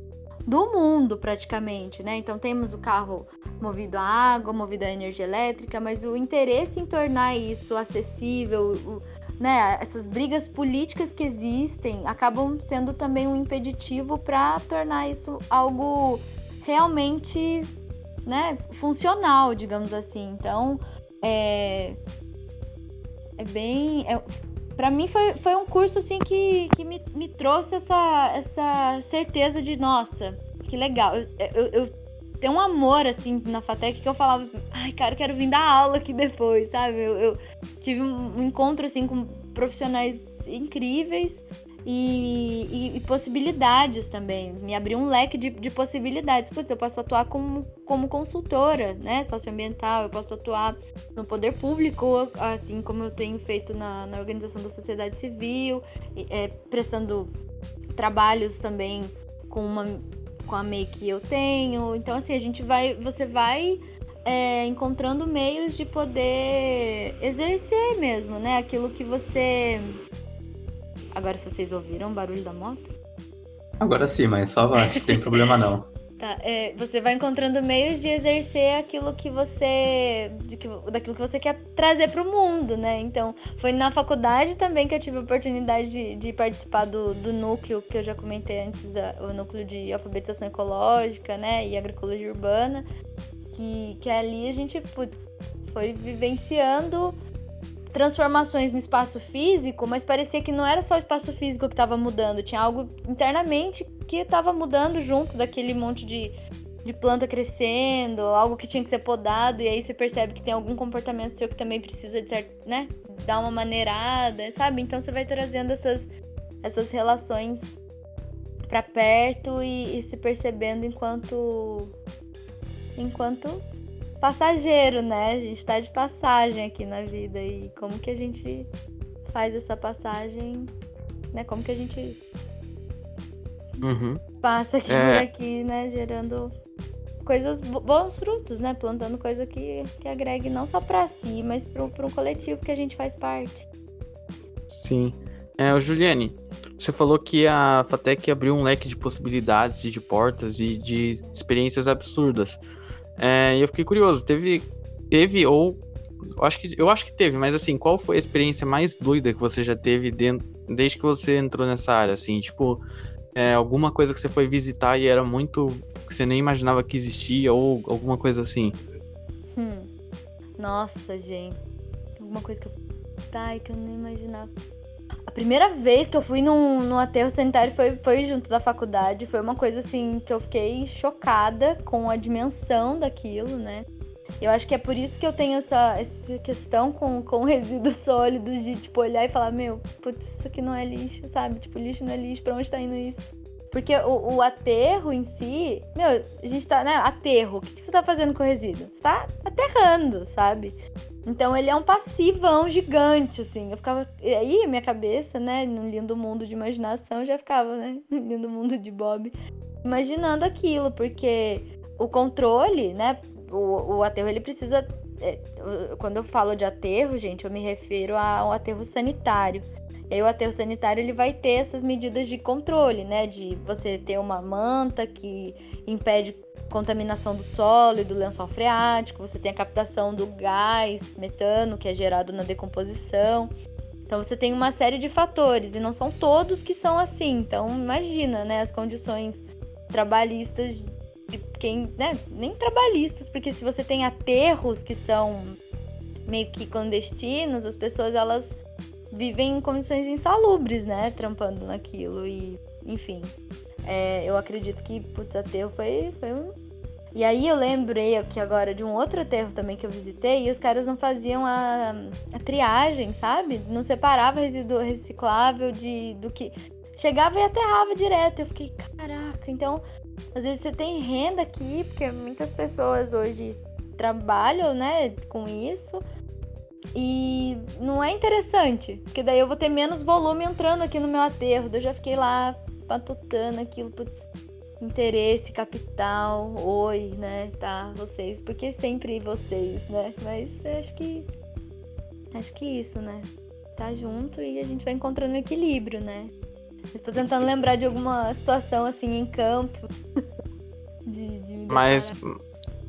[SPEAKER 3] do mundo praticamente, né? Então temos o carro movido a água, movido a energia elétrica, mas o interesse em tornar isso acessível, o, né, essas brigas políticas que existem acabam sendo também um impeditivo para tornar isso algo realmente, né, funcional, digamos assim. Então, é, é bem, é, para mim foi, foi um curso assim que, que me, me trouxe essa, essa certeza de nossa, que legal. Eu, eu, eu tenho um amor assim na Fatec que eu falava, ai, cara, eu quero vir dar aula aqui depois, sabe? Eu, eu tive um encontro assim com profissionais incríveis e, e, e, possibilidades também. Me abriu um leque de, de, possibilidades. Putz, eu posso atuar como, como consultora, né? Socioambiental, eu posso atuar no poder público, assim como eu tenho feito na, na organização da sociedade civil, é, prestando trabalhos também com uma com a MEI que eu tenho. Então, assim, a gente vai. Você vai é, encontrando meios de poder exercer mesmo, né? Aquilo que você Agora vocês ouviram o barulho da moto?
[SPEAKER 1] Agora sim, mas só vai, não tem problema não.
[SPEAKER 3] Tá, é, você vai encontrando meios de exercer aquilo que você. Que, daquilo que você quer trazer para o mundo, né? Então, foi na faculdade também que eu tive a oportunidade de, de participar do, do núcleo que eu já comentei antes, da, o núcleo de alfabetização ecológica, né? E agroecologia urbana. Que, que ali a gente, putz, foi vivenciando transformações no espaço físico, mas parecia que não era só o espaço físico que estava mudando, tinha algo internamente que estava mudando junto daquele monte de, de planta crescendo, algo que tinha que ser podado, e aí você percebe que tem algum comportamento seu que também precisa de né, dar uma maneirada, sabe? Então você vai trazendo essas, essas relações para perto e, e se percebendo enquanto enquanto passageiro, né? A gente tá de passagem aqui na vida e como que a gente faz essa passagem, né? Como que a gente
[SPEAKER 4] uhum.
[SPEAKER 3] passa aqui é... aqui, né? Gerando coisas bons frutos, né? Plantando coisa que, que agregue não só para si, mas para um coletivo que a gente faz parte.
[SPEAKER 4] Sim. É, o Juliane, você falou que a Fatec abriu um leque de possibilidades, de portas e de experiências absurdas. É, e eu fiquei curioso, teve, teve ou Eu acho, que, eu acho que teve, mas assim, qual foi a experiência mais doida que você já teve dentro, desde que você entrou nessa área? Assim, tipo, é, alguma coisa que você foi visitar e era muito. que você nem imaginava que existia, ou alguma coisa assim?
[SPEAKER 3] Hum. Nossa, gente. Alguma coisa que eu. Tá, que eu nem imaginava. A primeira vez que eu fui num, num aterro sanitário foi, foi junto da faculdade. Foi uma coisa assim que eu fiquei chocada com a dimensão daquilo, né? Eu acho que é por isso que eu tenho essa, essa questão com, com resíduos sólidos de, tipo, olhar e falar, meu, putz, isso aqui não é lixo, sabe? Tipo, lixo não é lixo, pra onde tá indo isso? Porque o, o aterro em si, meu, a gente tá, né? Aterro, o que, que você tá fazendo com o resíduo? Você tá aterrando, sabe? Então ele é um passivão gigante, assim. Eu ficava. E aí, minha cabeça, né, num lindo mundo de imaginação, já ficava, né? No lindo mundo de Bob, imaginando aquilo, porque o controle, né? O, o aterro ele precisa. É, quando eu falo de aterro, gente, eu me refiro a um aterro sanitário. E aí o aterro sanitário ele vai ter essas medidas de controle, né? De você ter uma manta que impede contaminação do solo e do lençol freático, você tem a captação do gás metano que é gerado na decomposição. Então você tem uma série de fatores e não são todos que são assim. Então imagina, né, as condições trabalhistas de quem, né, nem trabalhistas, porque se você tem aterros que são meio que clandestinos, as pessoas elas vivem em condições insalubres, né, trampando naquilo e, enfim, é, eu acredito que, putz, aterro foi, foi um. E aí eu lembrei aqui agora de um outro aterro também que eu visitei e os caras não faziam a, a triagem, sabe? Não separava resíduo reciclável de, do que. Chegava e aterrava direto. Eu fiquei, caraca, então às vezes você tem renda aqui, porque muitas pessoas hoje trabalham, né, com isso. E não é interessante, porque daí eu vou ter menos volume entrando aqui no meu aterro. Eu já fiquei lá patutando aquilo, putz, interesse, capital, oi, né? Tá, vocês, porque sempre vocês, né? Mas acho que. Acho que isso, né? Tá junto e a gente vai encontrando um equilíbrio, né? Estou tentando lembrar de alguma situação assim em campo.
[SPEAKER 4] de, de mas,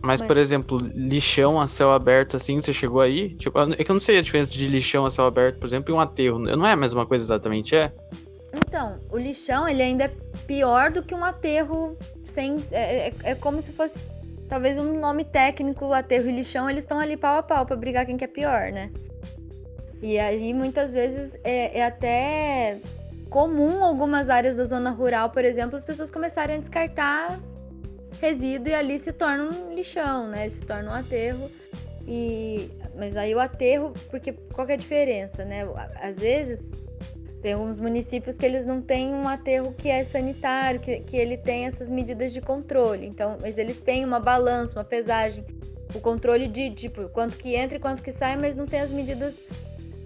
[SPEAKER 4] mas, por exemplo, lixão a céu aberto, assim, você chegou aí? Tipo, é que eu não sei a diferença de lixão a céu aberto, por exemplo, e um aterro. Não é a mesma coisa exatamente, é?
[SPEAKER 3] Então, o lixão, ele ainda é pior do que um aterro sem. É, é, é como se fosse. Talvez um nome técnico, aterro e lixão, eles estão ali pau a pau pra brigar quem que é pior, né? E aí, muitas vezes, é, é até comum algumas áreas da zona rural, por exemplo, as pessoas começarem a descartar resíduo e ali se torna um lixão, né? Se torna um aterro. E mas aí o aterro, porque qual é a diferença, né? Às vezes tem alguns municípios que eles não têm um aterro que é sanitário, que, que ele tem essas medidas de controle. Então, mas eles têm uma balança, uma pesagem, o controle de tipo quanto que entra e quanto que sai, mas não tem as medidas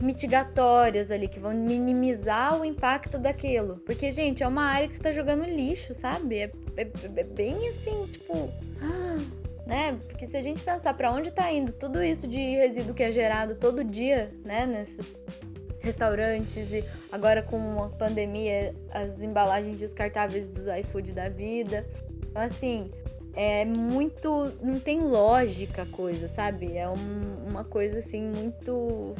[SPEAKER 3] mitigatórias ali que vão minimizar o impacto daquilo. Porque, gente, é uma área que você tá jogando lixo, sabe? É, é, é bem assim, tipo. Né? Porque se a gente pensar para onde tá indo tudo isso de resíduo que é gerado todo dia, né, nesse, restaurantes e agora com a pandemia as embalagens descartáveis dos iFood da vida. Então assim, é muito. não tem lógica a coisa, sabe? É um, uma coisa assim muito.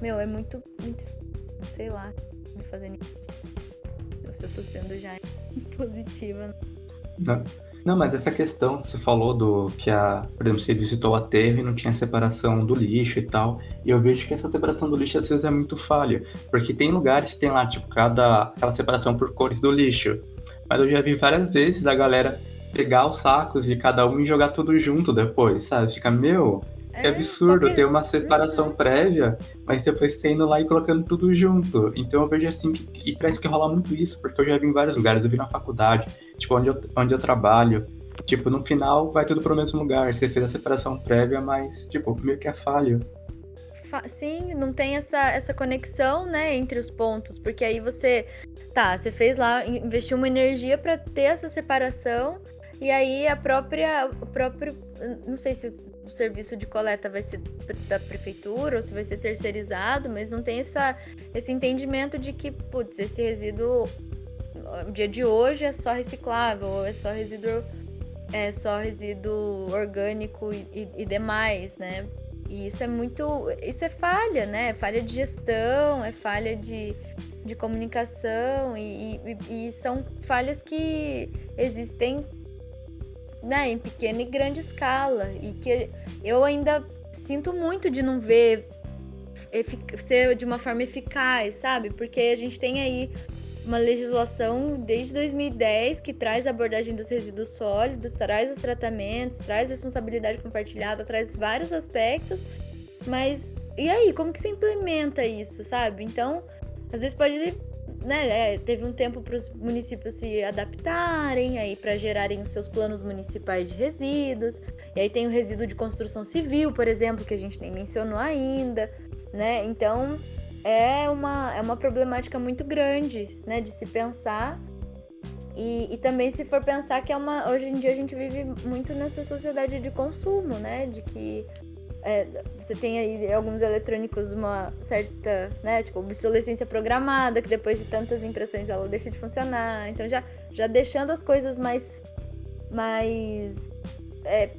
[SPEAKER 3] Meu, é muito. muito sei lá, me fazendo. Se eu tô sendo já positiva.
[SPEAKER 1] Não. Não, mas essa questão que você falou do que a, por exemplo, você visitou o aterro e não tinha separação do lixo e tal, e eu vejo que essa separação do lixo às vezes é muito falha, porque tem lugares que tem lá, tipo, cada aquela separação por cores do lixo. Mas eu já vi várias vezes a galera pegar os sacos de cada um e jogar tudo junto depois, sabe? Fica, meu, é, absurdo ter uma separação prévia, mas depois você indo lá e colocando tudo junto. Então eu vejo assim, que, e parece que rola muito isso, porque eu já vi em vários lugares, eu vi na faculdade, tipo, onde eu, onde eu trabalho. Tipo, no final vai tudo pro mesmo lugar. Você fez a separação prévia, mas, tipo, meio que é falho.
[SPEAKER 3] Sim, não tem essa, essa conexão, né, entre os pontos, porque aí você, tá, você fez lá, investiu uma energia para ter essa separação, e aí a própria, o próprio, não sei se o serviço de coleta vai ser da prefeitura ou se vai ser terceirizado, mas não tem essa, esse entendimento de que, putz, esse resíduo no dia de hoje é só reciclável, é só resíduo é só resíduo orgânico e, e, e demais, né? E isso é muito. Isso é falha, né? É falha de gestão, é falha de, de comunicação, e, e, e são falhas que existem né, em pequena e grande escala. E que eu ainda sinto muito de não ver ser de uma forma eficaz, sabe? Porque a gente tem aí uma legislação desde 2010 que traz a abordagem dos resíduos sólidos, traz os tratamentos, traz responsabilidade compartilhada, traz vários aspectos, mas e aí, como que se implementa isso, sabe? Então, às vezes pode né, é, teve um tempo para os municípios se adaptarem, aí para gerarem os seus planos municipais de resíduos. E aí tem o resíduo de construção civil, por exemplo, que a gente nem mencionou ainda, né? Então é uma, é uma problemática muito grande, né, de se pensar. E, e também se for pensar que é uma. Hoje em dia a gente vive muito nessa sociedade de consumo, né? De que é, você tem aí alguns eletrônicos uma certa, né, tipo, obsolescência programada, que depois de tantas impressões ela deixa de funcionar. Então já, já deixando as coisas mais. mais. É,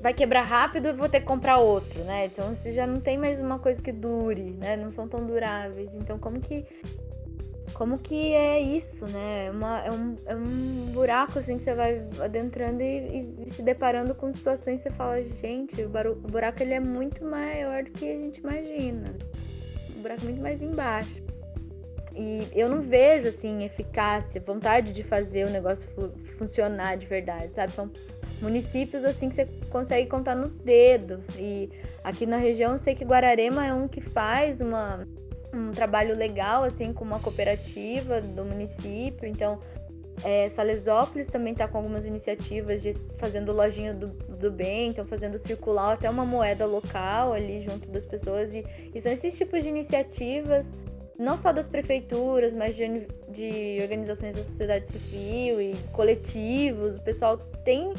[SPEAKER 3] vai quebrar rápido e vou ter que comprar outro, né? Então você já não tem mais uma coisa que dure, né? Não são tão duráveis. Então como que como que é isso, né? É uma, é, um, é um buraco assim que você vai adentrando e, e se deparando com situações que você fala, gente, o, o buraco ele é muito maior do que a gente imagina. O buraco muito mais embaixo. E eu não vejo assim eficácia, vontade de fazer o negócio funcionar de verdade, sabe? São municípios assim que você consegue contar no dedo. E aqui na região eu sei que Guararema é um que faz uma um trabalho legal, assim, com uma cooperativa do município. Então, é, Salesópolis também está com algumas iniciativas de fazendo lojinha do, do bem, então fazendo circular até uma moeda local ali junto das pessoas. E, e são esses tipos de iniciativas, não só das prefeituras, mas de, de organizações da sociedade civil e coletivos. O pessoal tem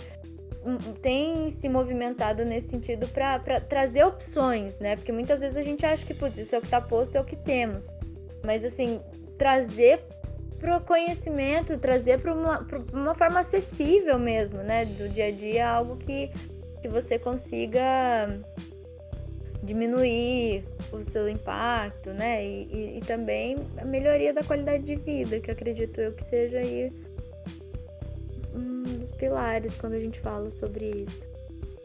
[SPEAKER 3] tem se movimentado nesse sentido para trazer opções, né? Porque muitas vezes a gente acha que, putz, isso é o que está posto, é o que temos. Mas, assim, trazer para o conhecimento, trazer para uma, uma forma acessível mesmo, né? Do dia a dia, algo que, que você consiga diminuir o seu impacto, né? E, e, e também a melhoria da qualidade de vida, que acredito eu que seja aí pilares quando a gente fala sobre isso.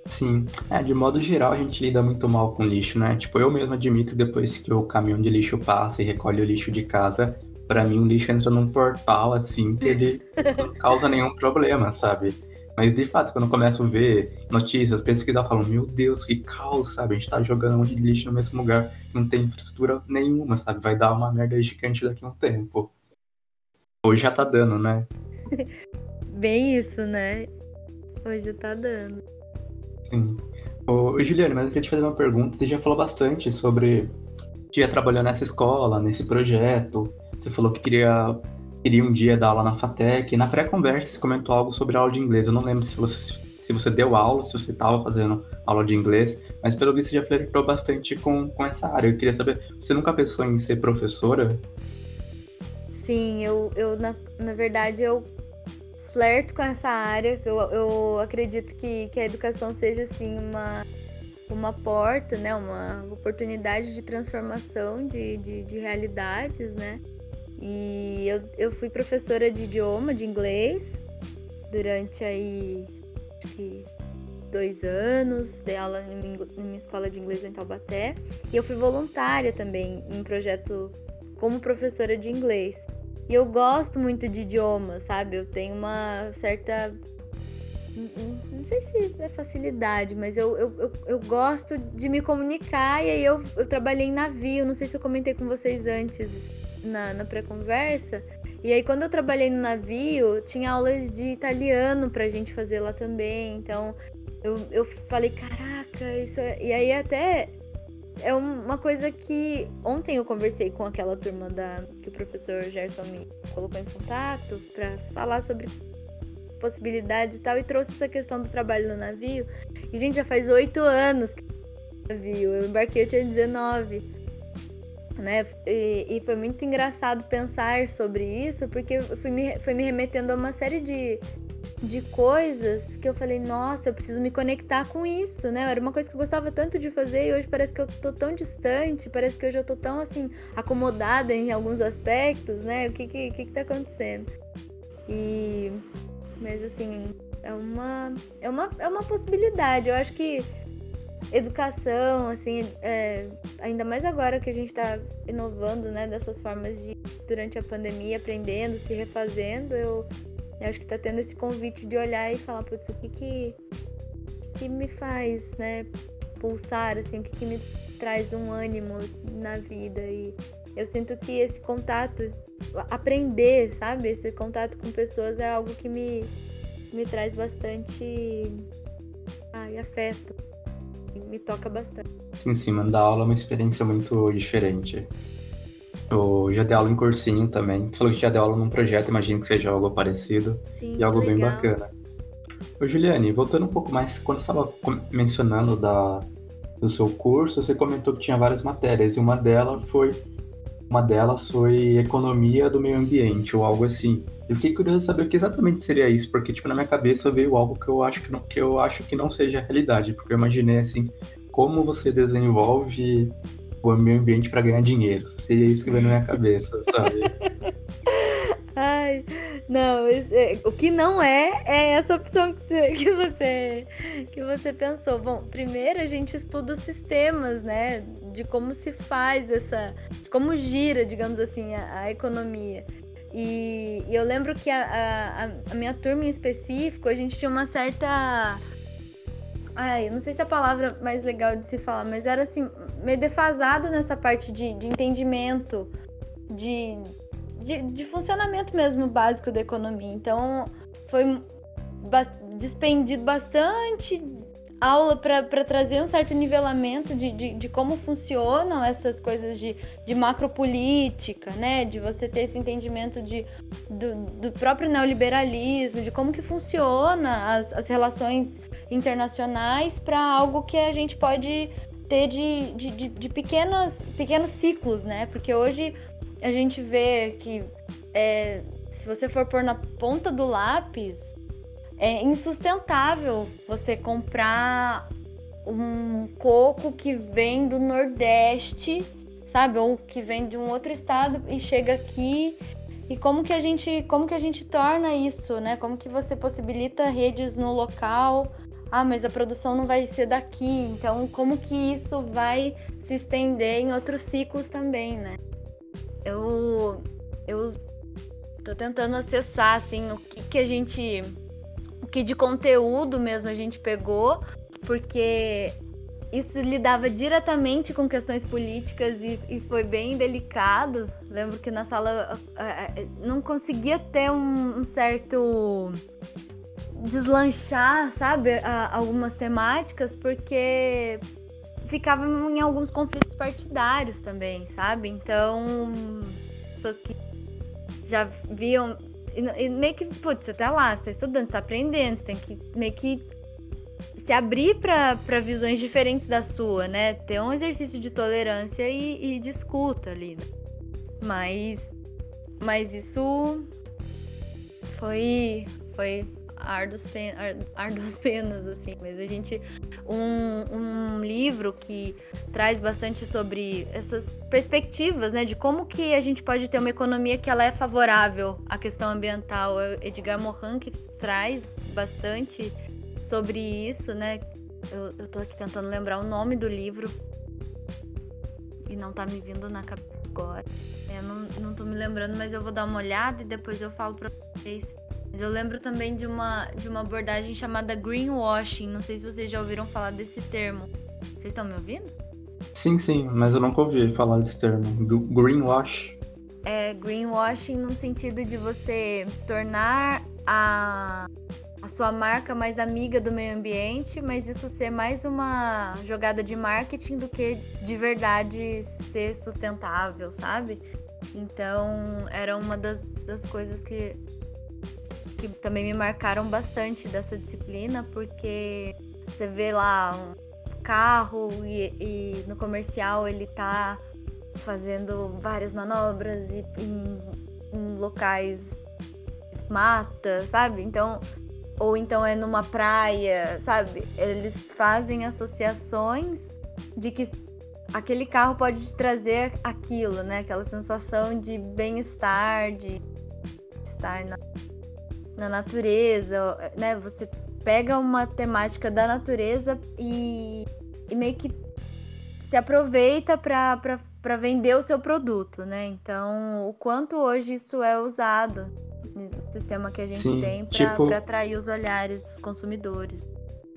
[SPEAKER 1] Sim, é, de modo geral a gente lida muito mal com lixo, né? Tipo, eu mesmo admito depois que o caminhão de lixo passa e recolhe o lixo de casa, para mim o lixo entra num portal assim que ele não causa nenhum problema, sabe? Mas de fato, quando eu começo a ver notícias, pesquisar, eu falo, meu Deus, que caos, sabe? A gente tá jogando um monte de lixo no mesmo lugar, não tem infraestrutura nenhuma, sabe? Vai dar uma merda gigante daqui a um tempo. Hoje já tá dando, né?
[SPEAKER 3] bem isso, né? Hoje tá dando.
[SPEAKER 1] Sim. Ô, Juliane, mas eu queria te fazer uma pergunta. Você já falou bastante sobre que ia trabalhar nessa escola, nesse projeto. Você falou que queria, queria um dia dar aula na FATEC. Na pré-conversa você comentou algo sobre aula de inglês. Eu não lembro se você, se você deu aula, se você estava fazendo aula de inglês, mas pelo visto você já flertou bastante com, com essa área. Eu queria saber, você nunca pensou em ser professora?
[SPEAKER 3] Sim, eu, eu na, na verdade, eu flerto com essa área. Eu, eu acredito que, que a educação seja assim uma, uma porta, né? Uma oportunidade de transformação de, de, de realidades, né? E eu, eu fui professora de idioma, de inglês, durante aí acho que dois anos, dei aula em minha escola de inglês em Taubaté. E eu fui voluntária também em um projeto como professora de inglês. E eu gosto muito de idiomas, sabe? Eu tenho uma certa. Não sei se é facilidade, mas eu, eu, eu, eu gosto de me comunicar. E aí eu, eu trabalhei em navio, não sei se eu comentei com vocês antes na, na pré-conversa. E aí, quando eu trabalhei no navio, tinha aulas de italiano pra gente fazer lá também. Então, eu, eu falei, caraca, isso é... E aí, até é uma coisa que ontem eu conversei com aquela turma da que o professor Gerson me colocou em contato para falar sobre possibilidades e tal e trouxe essa questão do trabalho no navio. E gente, já faz oito anos que eu navio. Eu embarquei, eu tinha 19. Né? E, e, foi muito engraçado pensar sobre isso, porque foi me, foi me remetendo a uma série de, de coisas que eu falei, nossa, eu preciso me conectar com isso, né? Era uma coisa que eu gostava tanto de fazer e hoje parece que eu tô tão distante, parece que hoje eu tô tão assim, acomodada em alguns aspectos, né? O que que, que, que tá acontecendo? E. Mas assim, é uma, é uma, é uma possibilidade. Eu acho que educação, assim, é, ainda mais agora que a gente está inovando, né, dessas formas de durante a pandemia, aprendendo, se refazendo, eu, eu acho que está tendo esse convite de olhar e falar, putz, o que que, que me faz, né, pulsar, assim, o que que me traz um ânimo na vida e eu sinto que esse contato, aprender, sabe, esse contato com pessoas é algo que me me traz bastante ai, afeto. Me toca bastante.
[SPEAKER 1] Sim, sim, mandar aula é uma experiência muito diferente. Eu já dei aula em cursinho também. Você falou que já deu aula num projeto, imagino que seja algo parecido.
[SPEAKER 3] Sim,
[SPEAKER 1] e algo
[SPEAKER 3] legal.
[SPEAKER 1] bem bacana. Ô, Juliane, voltando um pouco mais, quando você estava mencionando da, do seu curso, você comentou que tinha várias matérias, e uma delas foi uma delas foi economia do meio ambiente, ou algo assim. Eu fiquei curioso de saber o que exatamente seria isso, porque tipo na minha cabeça veio algo que eu acho que não, que eu acho que não seja realidade, porque eu imaginei assim, como você desenvolve o meio ambiente para ganhar dinheiro. Seria isso que veio na minha cabeça, sabe?
[SPEAKER 3] Ai, não, é, o que não é é essa opção que você, que você que você pensou. Bom, primeiro a gente estuda os sistemas, né, de como se faz essa, como gira, digamos assim, a, a economia. E, e eu lembro que a, a, a- a minha turma em específico, a gente tinha uma certa Ai, eu não sei se é a palavra mais legal de se falar, mas era assim, meio defasado nessa parte de, de entendimento, de, de, de funcionamento mesmo básico da economia. Então, foi bas- despendido bastante aula para trazer um certo nivelamento de, de, de como funcionam essas coisas de, de macropolítica, né? De você ter esse entendimento de, do, do próprio neoliberalismo, de como que funciona as, as relações internacionais para algo que a gente pode ter de, de, de, de pequenos, pequenos ciclos, né? Porque hoje a gente vê que é, se você for pôr na ponta do lápis, é insustentável você comprar um coco que vem do Nordeste, sabe? Ou que vem de um outro estado e chega aqui. E como que a gente, como que a gente torna isso, né? Como que você possibilita redes no local? Ah, mas a produção não vai ser daqui, então como que isso vai se estender em outros ciclos também, né? Eu eu tô tentando acessar assim o que que a gente o que de conteúdo mesmo a gente pegou, porque isso lidava diretamente com questões políticas e, e foi bem delicado. Lembro que na sala não conseguia ter um, um certo deslanchar, sabe, a- algumas temáticas, porque ficava em alguns conflitos partidários também, sabe? Então, pessoas que já viam. E, e meio que, putz, você tá lá, você tá estudando, você tá aprendendo, você tem que meio que se abrir para visões diferentes da sua, né? Ter um exercício de tolerância e, e de escuta ali. né? Mas, mas isso foi, foi árduas, pen, ar- árduas penas, assim. Mas a gente. Um, um livro que traz bastante sobre essas perspectivas, né? De como que a gente pode ter uma economia que ela é favorável à questão ambiental. É Edgar Morin que traz bastante sobre isso, né? Eu, eu tô aqui tentando lembrar o nome do livro. E não tá me vindo na cabeça agora. Eu não, não tô me lembrando, mas eu vou dar uma olhada e depois eu falo pra vocês. Mas eu lembro também de uma, de uma abordagem chamada greenwashing. Não sei se vocês já ouviram falar desse termo. Vocês estão me ouvindo?
[SPEAKER 1] Sim, sim, mas eu nunca ouvi falar desse termo. Greenwash.
[SPEAKER 3] É greenwashing no sentido de você tornar a, a sua marca mais amiga do meio ambiente, mas isso ser mais uma jogada de marketing do que de verdade ser sustentável, sabe? Então, era uma das, das coisas que, que também me marcaram bastante dessa disciplina, porque você vê lá um carro e, e no comercial ele tá fazendo várias manobras e em, em locais mata, sabe? Então ou então é numa praia, sabe? Eles fazem associações de que aquele carro pode te trazer aquilo, né? Aquela sensação de bem-estar, de estar na, na natureza, né? Você pega uma temática da natureza e, e meio que se aproveita para vender o seu produto, né? Então, o quanto hoje isso é usado no sistema que a gente Sim, tem para tipo... atrair os olhares dos consumidores.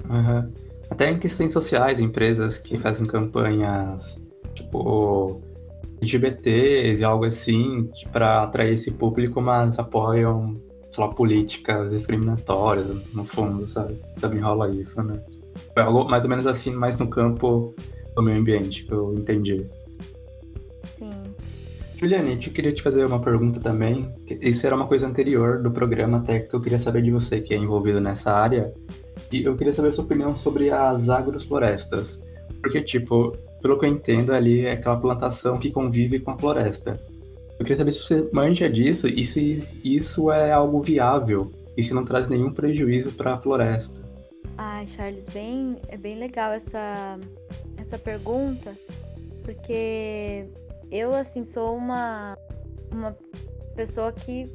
[SPEAKER 1] Uhum. Até em questões sociais, empresas que fazem campanhas tipo LGBTs e algo assim para atrair esse público, mas apoiam, sei lá, políticas discriminatórias, no fundo, sabe? Também rola isso, né? É algo mais ou menos assim, mais no campo do meio ambiente, que eu entendi.
[SPEAKER 3] Sim.
[SPEAKER 1] Juliane, eu queria te fazer uma pergunta também. Isso era uma coisa anterior do programa, até que eu queria saber de você, que é envolvido nessa área. E eu queria saber a sua opinião sobre as agroflorestas. Porque, tipo, pelo que eu entendo, ali é aquela plantação que convive com a floresta. Eu queria saber se você manja disso e se isso é algo viável e se não traz nenhum prejuízo para a floresta.
[SPEAKER 3] Ai, Charles, bem, é bem legal essa, essa pergunta, porque eu, assim, sou uma, uma pessoa que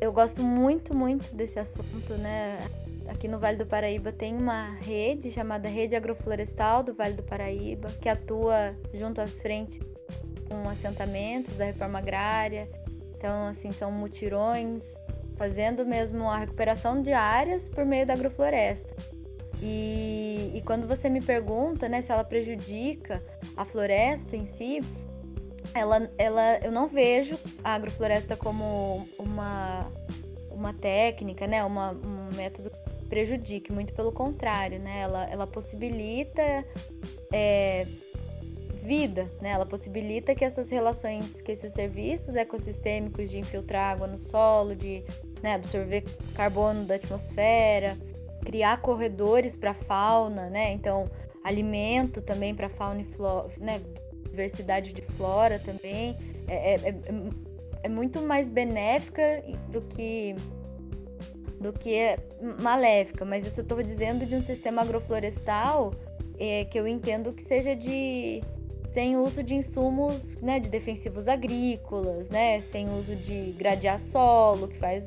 [SPEAKER 3] eu gosto muito, muito desse assunto, né? aqui no Vale do Paraíba tem uma rede chamada Rede Agroflorestal do Vale do Paraíba, que atua junto às frentes com assentamentos da reforma agrária. Então, assim, são mutirões, fazendo mesmo a recuperação de áreas por meio da agrofloresta. E, e quando você me pergunta né, se ela prejudica a floresta em si, ela, ela, eu não vejo a agrofloresta como uma, uma técnica, né, uma, um método prejudique, muito pelo contrário, né? Ela, ela possibilita é, vida, né? Ela possibilita que essas relações, que esses serviços ecossistêmicos de infiltrar água no solo, de né, absorver carbono da atmosfera, criar corredores para fauna, né? Então, alimento também para fauna e flora, né? Diversidade de flora também é, é, é, é muito mais benéfica do que do que maléfica, mas isso eu estou dizendo de um sistema agroflorestal é, que eu entendo que seja de sem uso de insumos né, de defensivos agrícolas, né, sem uso de gradear solo, que faz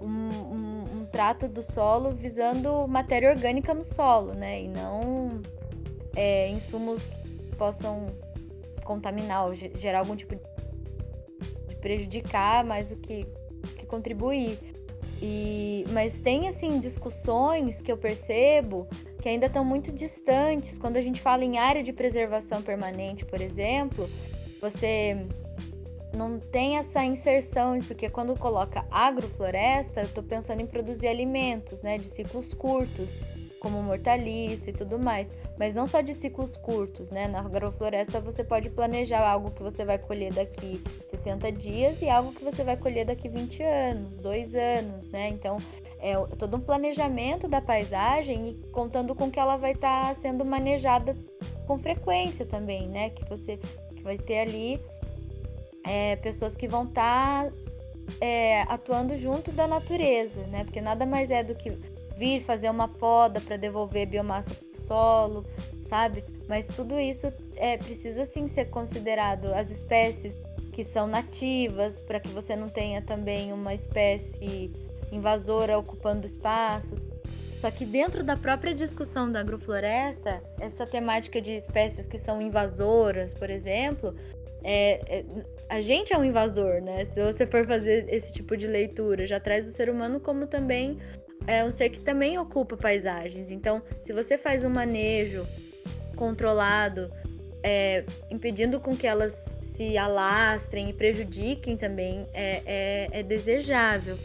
[SPEAKER 3] um, um, um trato do solo visando matéria orgânica no solo, né, e não é, insumos que possam contaminar ou gerar algum tipo de prejudicar mais do que, que contribuir. E, mas tem assim discussões que eu percebo que ainda estão muito distantes. Quando a gente fala em área de preservação permanente, por exemplo, você não tem essa inserção, porque quando coloca agrofloresta, eu estou pensando em produzir alimentos, né, de ciclos curtos, como mortaliça e tudo mais mas não só de ciclos curtos, né? Na agrofloresta você pode planejar algo que você vai colher daqui 60 dias e algo que você vai colher daqui 20 anos, dois anos, né? Então é todo um planejamento da paisagem e contando com que ela vai estar tá sendo manejada com frequência também, né? Que você vai ter ali é, pessoas que vão estar tá, é, atuando junto da natureza, né? Porque nada mais é do que vir fazer uma poda para devolver biomassa solo, sabe? Mas tudo isso é precisa sim ser considerado as espécies que são nativas para que você não tenha também uma espécie invasora ocupando espaço. Só que dentro da própria discussão da agrofloresta, essa temática de espécies que são invasoras, por exemplo, é, é, a gente é um invasor, né? Se você for fazer esse tipo de leitura, já traz o ser humano como também é um ser que também ocupa paisagens. Então, se você faz um manejo controlado, é, impedindo com que elas se alastrem e prejudiquem também, é, é, é desejável.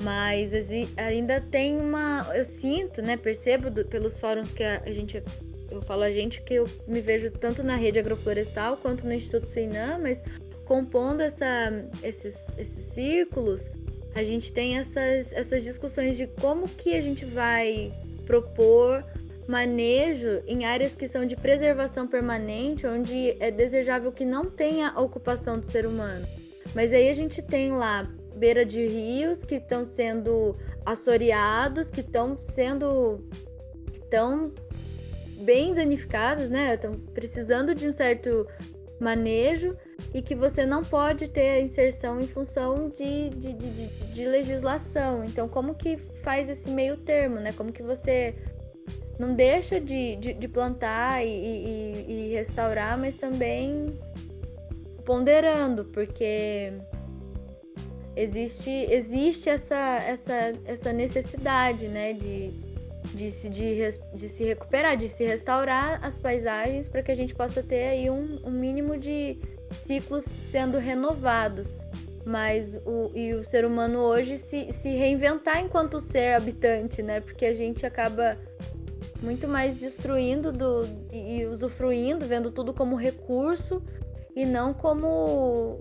[SPEAKER 3] Mas ainda tem uma. Eu sinto, né? Percebo do, pelos fóruns que a, a, gente. Eu falo a gente que eu me vejo tanto na rede agroflorestal quanto no Instituto Suinam, mas compondo essa, esses, esses círculos, a gente tem essas, essas discussões de como que a gente vai propor manejo em áreas que são de preservação permanente, onde é desejável que não tenha ocupação do ser humano. Mas aí a gente tem lá beira de rios que estão sendo assoreados, que estão sendo. estão bem danificados, né? Estão precisando de um certo manejo e que você não pode ter a inserção em função de, de, de, de, legislação. Então, como que faz esse meio termo, né? Como que você não deixa de, de, de plantar e, e, e, restaurar, mas também ponderando, porque existe, existe essa, essa, essa necessidade, né, de, de, se, de, de se recuperar, de se restaurar as paisagens para que a gente possa ter aí um, um mínimo de ciclos sendo renovados. Mas o, e o ser humano hoje se, se reinventar enquanto ser habitante, né? Porque a gente acaba muito mais destruindo do, e, e usufruindo, vendo tudo como recurso e não como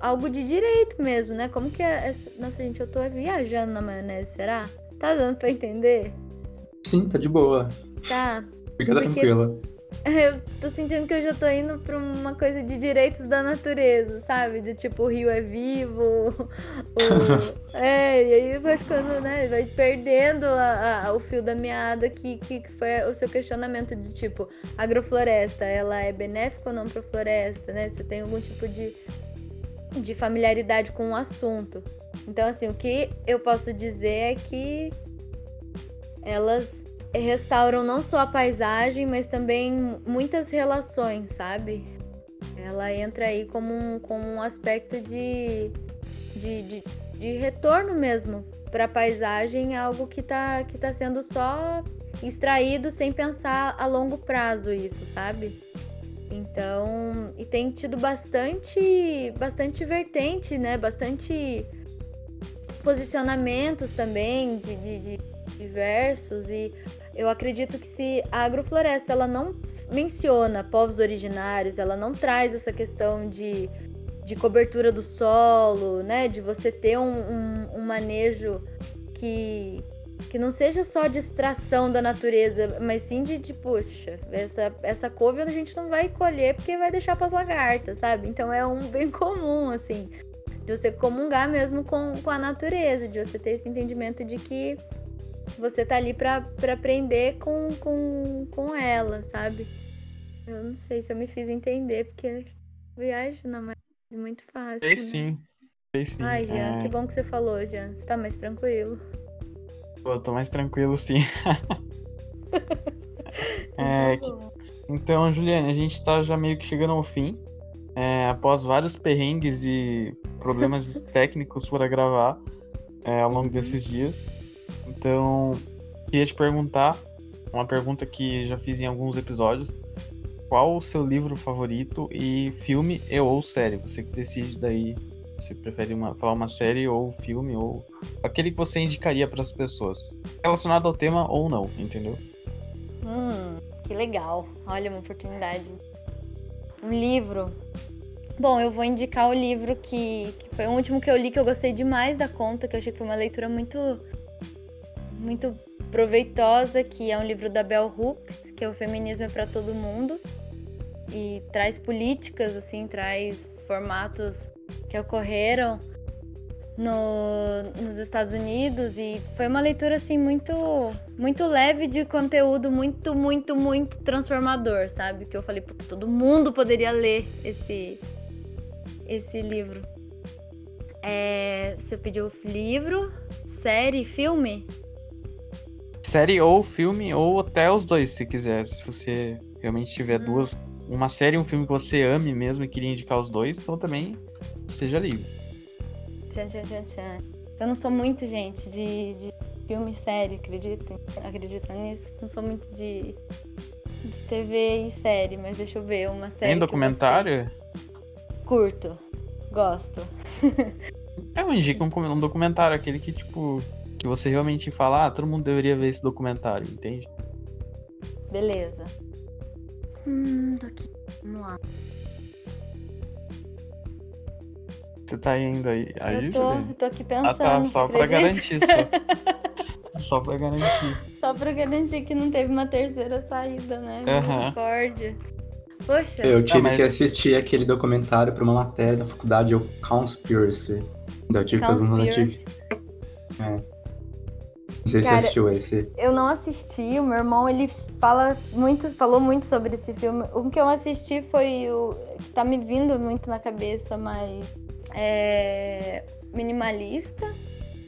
[SPEAKER 3] algo de direito mesmo, né? Como que é. Nossa, gente, eu tô viajando na maionese, será? Tá dando pra entender?
[SPEAKER 1] Sim, tá de boa.
[SPEAKER 3] Tá.
[SPEAKER 1] Fica tranquila.
[SPEAKER 3] Eu tô sentindo que eu já tô indo pra uma coisa de direitos da natureza, sabe? De tipo, o rio é vivo. O... é, e aí vai ficando, né? Vai perdendo a, a, o fio da meada que, que, que foi o seu questionamento de tipo, agrofloresta, ela é benéfica ou não pra floresta, né? Você tem algum tipo de, de familiaridade com o assunto. Então, assim, o que eu posso dizer é que elas restauram não só a paisagem, mas também muitas relações, sabe? Ela entra aí como um, como um aspecto de, de, de, de retorno mesmo para a paisagem, algo que está que tá sendo só extraído sem pensar a longo prazo isso, sabe? Então, e tem tido bastante bastante vertente, né? Bastante posicionamentos também de, de, de diversos e eu acredito que se a agrofloresta ela não menciona povos originários, ela não traz essa questão de, de cobertura do solo, né? De você ter um, um, um manejo que, que não seja só de extração da natureza, mas sim de, de puxa, essa, essa couve a gente não vai colher porque vai deixar para as lagartas, sabe? Então é um bem comum, assim, de você comungar mesmo com, com a natureza, de você ter esse entendimento de que você tá ali pra, pra aprender com, com, com ela, sabe? Eu não sei se eu me fiz entender, porque viagem não é muito fácil.
[SPEAKER 2] Sei né? sim. Sei sim.
[SPEAKER 3] Ai, Jean, é... que bom que você falou, Jean. Você tá mais tranquilo.
[SPEAKER 2] Pô, eu tô mais tranquilo sim. é, então, Juliane, a gente tá já meio que chegando ao fim. É, após vários perrengues e problemas técnicos para gravar é, ao longo desses dias. Então, queria te perguntar uma pergunta que já fiz em alguns episódios. Qual o seu livro favorito e filme e ou série? Você que decide daí você prefere uma, falar uma série ou filme ou aquele que você indicaria para as pessoas, relacionado ao tema ou não, entendeu?
[SPEAKER 3] Hum, que legal. Olha uma oportunidade. Um livro. Bom, eu vou indicar o livro que, que foi o último que eu li que eu gostei demais da conta, que eu achei que foi uma leitura muito muito proveitosa, que é um livro da Bell Hooks, que é o Feminismo é para Todo Mundo, e traz políticas, assim, traz formatos que ocorreram no, nos Estados Unidos. E foi uma leitura assim muito muito leve de conteúdo muito muito muito transformador sabe? Que eu falei todo mundo poderia ler esse esse livro. É, você pediu livro série filme
[SPEAKER 2] série ou filme, ou até os dois, se quiser. Se você realmente tiver duas, uma série e um filme que você ame mesmo e queria indicar os dois, então também seja livre.
[SPEAKER 3] Tchan, tchan, tchan, tchan. Eu não sou muito, gente, de, de filme e série, acreditem? Acreditam nisso? Não sou muito de, de TV e série, mas deixa eu ver, uma série.
[SPEAKER 2] Tem documentário?
[SPEAKER 3] Curto. Gosto.
[SPEAKER 2] Eu indico um, um documentário, aquele que, tipo, que você realmente fala, ah, todo mundo deveria ver esse documentário, entende?
[SPEAKER 3] Beleza. Hum, tá aqui. Vamos lá.
[SPEAKER 2] Você tá indo aí? aí
[SPEAKER 3] eu, tô, eu tô aqui pensando. Ah,
[SPEAKER 2] tá, só pra garantir só. só pra garantir.
[SPEAKER 3] Só pra garantir que não teve uma terceira saída, né? Misericórdia. Poxa.
[SPEAKER 1] Eu tive ah, mas... que assistir aquele documentário pra uma matéria da faculdade, o Conspiracy. Eu tive que fazer um É. Não sei se
[SPEAKER 3] Cara,
[SPEAKER 1] você assistiu esse.
[SPEAKER 3] Eu não assisti, o meu irmão ele fala muito, falou muito sobre esse filme. O que eu assisti foi o que tá me vindo muito na cabeça, mas é minimalista,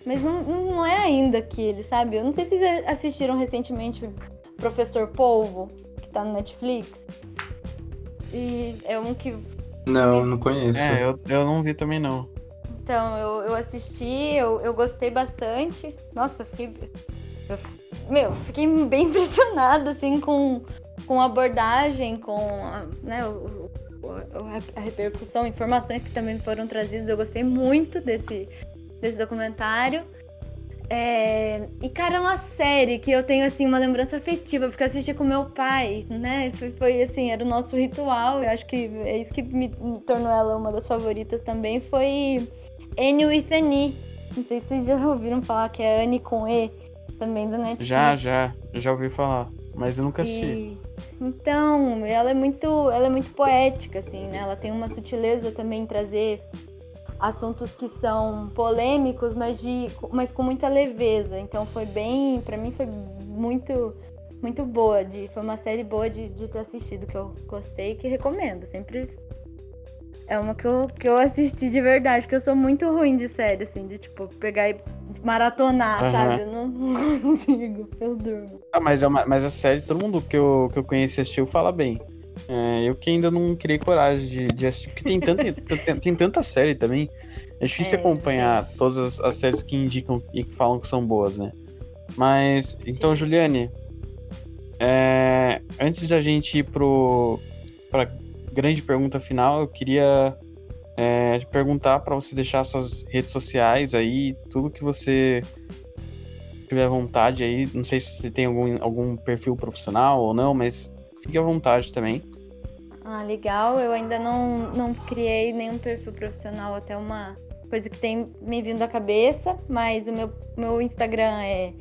[SPEAKER 3] mas não, não é ainda aquele, sabe? Eu não sei se vocês assistiram recentemente Professor Polvo, que tá no Netflix. E é um que
[SPEAKER 1] Não, não conheço.
[SPEAKER 2] É, eu, eu não vi também não.
[SPEAKER 3] Então, eu, eu assisti, eu, eu gostei bastante. Nossa, eu fiquei. eu- meu, fiquei bem impressionada, assim, com, com a abordagem, com né, o- a, a repercussão, informações que também foram trazidas. Eu gostei muito desse, desse documentário. É, e, cara, é uma série que eu tenho, assim, uma lembrança afetiva, porque eu assisti com meu pai, né? Foi, foi, assim, era o nosso ritual. Eu acho que é isso que me tornou ela uma das favoritas também. Foi Annie with an E. Não sei se vocês já ouviram falar que é Annie com E, também da Netflix.
[SPEAKER 2] Já, já, já ouvi falar, mas eu nunca assisti.
[SPEAKER 3] E- Então, ela é muito, ela é muito poética, assim, né? Ela tem uma sutileza também em trazer assuntos que são polêmicos, mas, de, mas com muita leveza. Então foi bem, pra mim foi muito, muito boa. De, foi uma série boa de, de ter assistido, que eu gostei e que recomendo. Sempre é uma que eu, que eu assisti de verdade, porque eu sou muito ruim de série, assim, de tipo, pegar e maratonar,
[SPEAKER 2] Aham.
[SPEAKER 3] sabe? Eu não, não consigo, eu durmo.
[SPEAKER 2] Ah, mas, é uma, mas a série, todo mundo que eu, que eu conheci assistiu fala bem. É, eu que ainda não criei coragem de, de assistir, porque tem tanta, tem, tem tanta série também. É difícil
[SPEAKER 3] É,
[SPEAKER 2] acompanhar todas as, as séries que indicam e que falam que são boas, né? Mas, então, Juliane, é, antes da gente ir pro, pra grande pergunta final, eu queria é, perguntar para você deixar suas redes sociais aí, tudo que você tiver vontade aí. Não sei se você tem algum, algum perfil profissional ou não, mas fique à vontade também.
[SPEAKER 3] Ah, legal. Eu ainda não, não criei nenhum perfil profissional, até uma coisa que tem me vindo à cabeça, mas o meu, meu Instagram é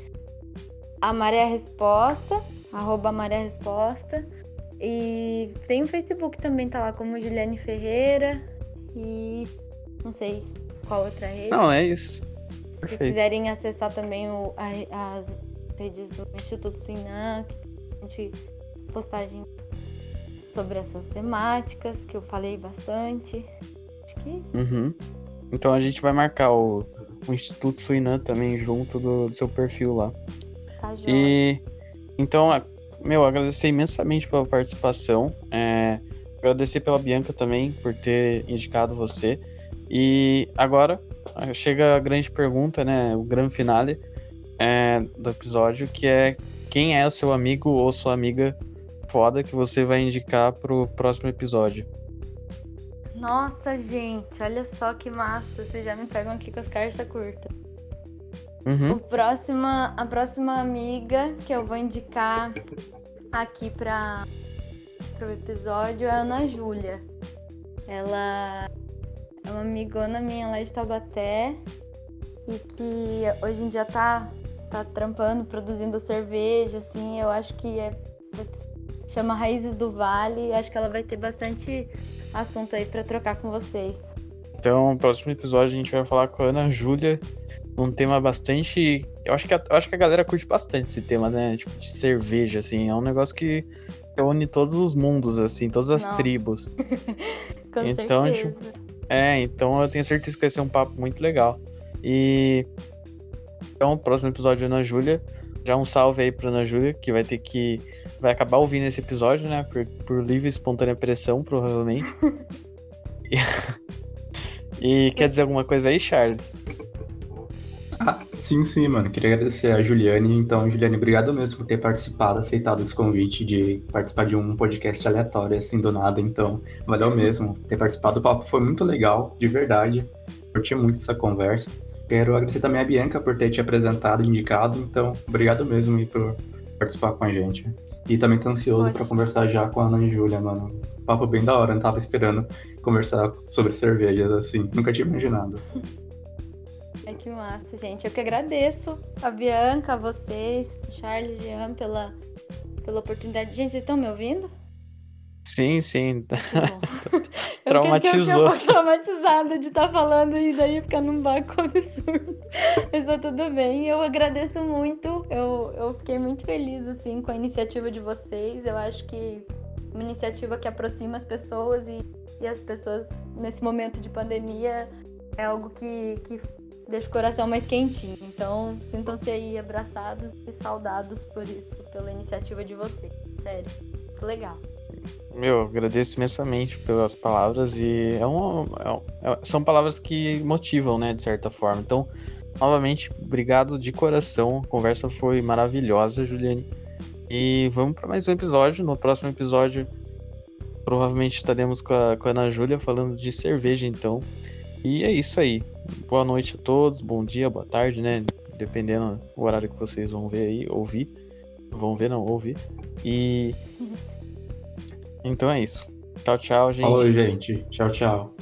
[SPEAKER 3] a Maré Resposta, arroba Resposta. E tem o Facebook também, tá lá como Juliane Ferreira. E não sei qual outra rede.
[SPEAKER 2] Não, é isso.
[SPEAKER 3] Se
[SPEAKER 2] Perfeito.
[SPEAKER 3] quiserem acessar também o- a- as redes do Instituto Suinam, que tem bastante postagem sobre essas temáticas, que eu falei bastante. Acho que
[SPEAKER 2] Uhum. Então a gente vai marcar o, o Instituto Suinam também junto do, do seu perfil lá.
[SPEAKER 3] tá.
[SPEAKER 2] E então, a- meu, agradecer imensamente pela participação. é, agradecer pela Bianca também por ter indicado você. E agora ah, chega a grande pergunta, né? O grande finale é, do episódio, que é quem é o seu amigo ou sua amiga foda que você vai indicar pro próximo episódio.
[SPEAKER 3] Nossa, gente, olha só que massa. Vocês já me pegam aqui com as cartas curtas.
[SPEAKER 2] Uhum.
[SPEAKER 3] O próxima, a próxima amiga que eu vou indicar aqui para o episódio é a Ana Júlia. Ela é uma amigona minha lá de Taubaté e que hoje em dia tá, tá trampando, produzindo cerveja, assim, eu acho que é chama Raízes do Vale, acho que ela vai ter bastante assunto aí para trocar com vocês.
[SPEAKER 2] Então, no próximo episódio a gente vai falar com a Ana Júlia, um tema bastante. Eu acho que a, acho que a galera curte bastante esse tema, né? Tipo, de cerveja, assim. É um negócio que une todos os mundos, assim, todas as
[SPEAKER 3] Nossa.
[SPEAKER 2] tribos.
[SPEAKER 3] Com
[SPEAKER 2] Então,
[SPEAKER 3] certeza.
[SPEAKER 2] É, então eu tenho certeza que vai ser um papo muito legal. E. Então, próximo episódio Ana Júlia. Já um salve aí pra Ana Júlia, que vai ter que. Vai acabar ouvindo esse episódio, né? Por, por livre e espontânea pressão, provavelmente. e, quer dizer alguma coisa aí, Charles?
[SPEAKER 1] Ah, sim, sim, mano. Queria agradecer a Juliane. Então, Juliane, obrigado mesmo por ter participado, aceitado esse convite de participar de um podcast aleatório, assim, do nada. Então, valeu mesmo ter participado. O papo foi muito legal, de verdade. Curti muito essa conversa. Quero agradecer também a Bianca por ter te apresentado, indicado. Então, obrigado mesmo aí por participar com a gente. E também tô ansioso pra conversar já com a Ana e Júlia, mano. Papo bem da hora, não tava esperando conversar sobre cervejas assim. Nunca tinha imaginado.
[SPEAKER 3] É que massa, gente. Eu que agradeço a Bianca, a vocês, Charles, Jean, pela, pela oportunidade. Gente, vocês estão me ouvindo?
[SPEAKER 2] Sim, sim. Traumatizou.
[SPEAKER 3] Eu fiquei pouco traumatizada de estar falando e daí ficar num barco absurdo. Mas tá tudo bem. Eu agradeço muito. Eu, eu fiquei muito feliz, assim, com a iniciativa de vocês. Eu acho que uma iniciativa que aproxima as pessoas e, e as pessoas, nesse momento de pandemia, é algo que, que deixa o coração mais quentinho. Então, sintam-se aí abraçados e saudados por isso, pela iniciativa de vocês. Sério, muito legal.
[SPEAKER 2] Meu, agradeço imensamente pelas palavras e é uma, é, é, são palavras que motivam, né, de certa forma. Então, novamente, obrigado de coração. A conversa foi maravilhosa, Juliane. E vamos para mais um episódio. No próximo episódio, provavelmente estaremos com a, com a Ana Júlia falando de cerveja, então. E é isso aí. Boa noite a todos, bom dia, boa tarde, né? Dependendo do horário que vocês vão ver aí, ouvir. Vão ver, não, ouvir. E. Então é isso. Tchau, tchau, gente.
[SPEAKER 1] Falou, gente. Tchau, tchau.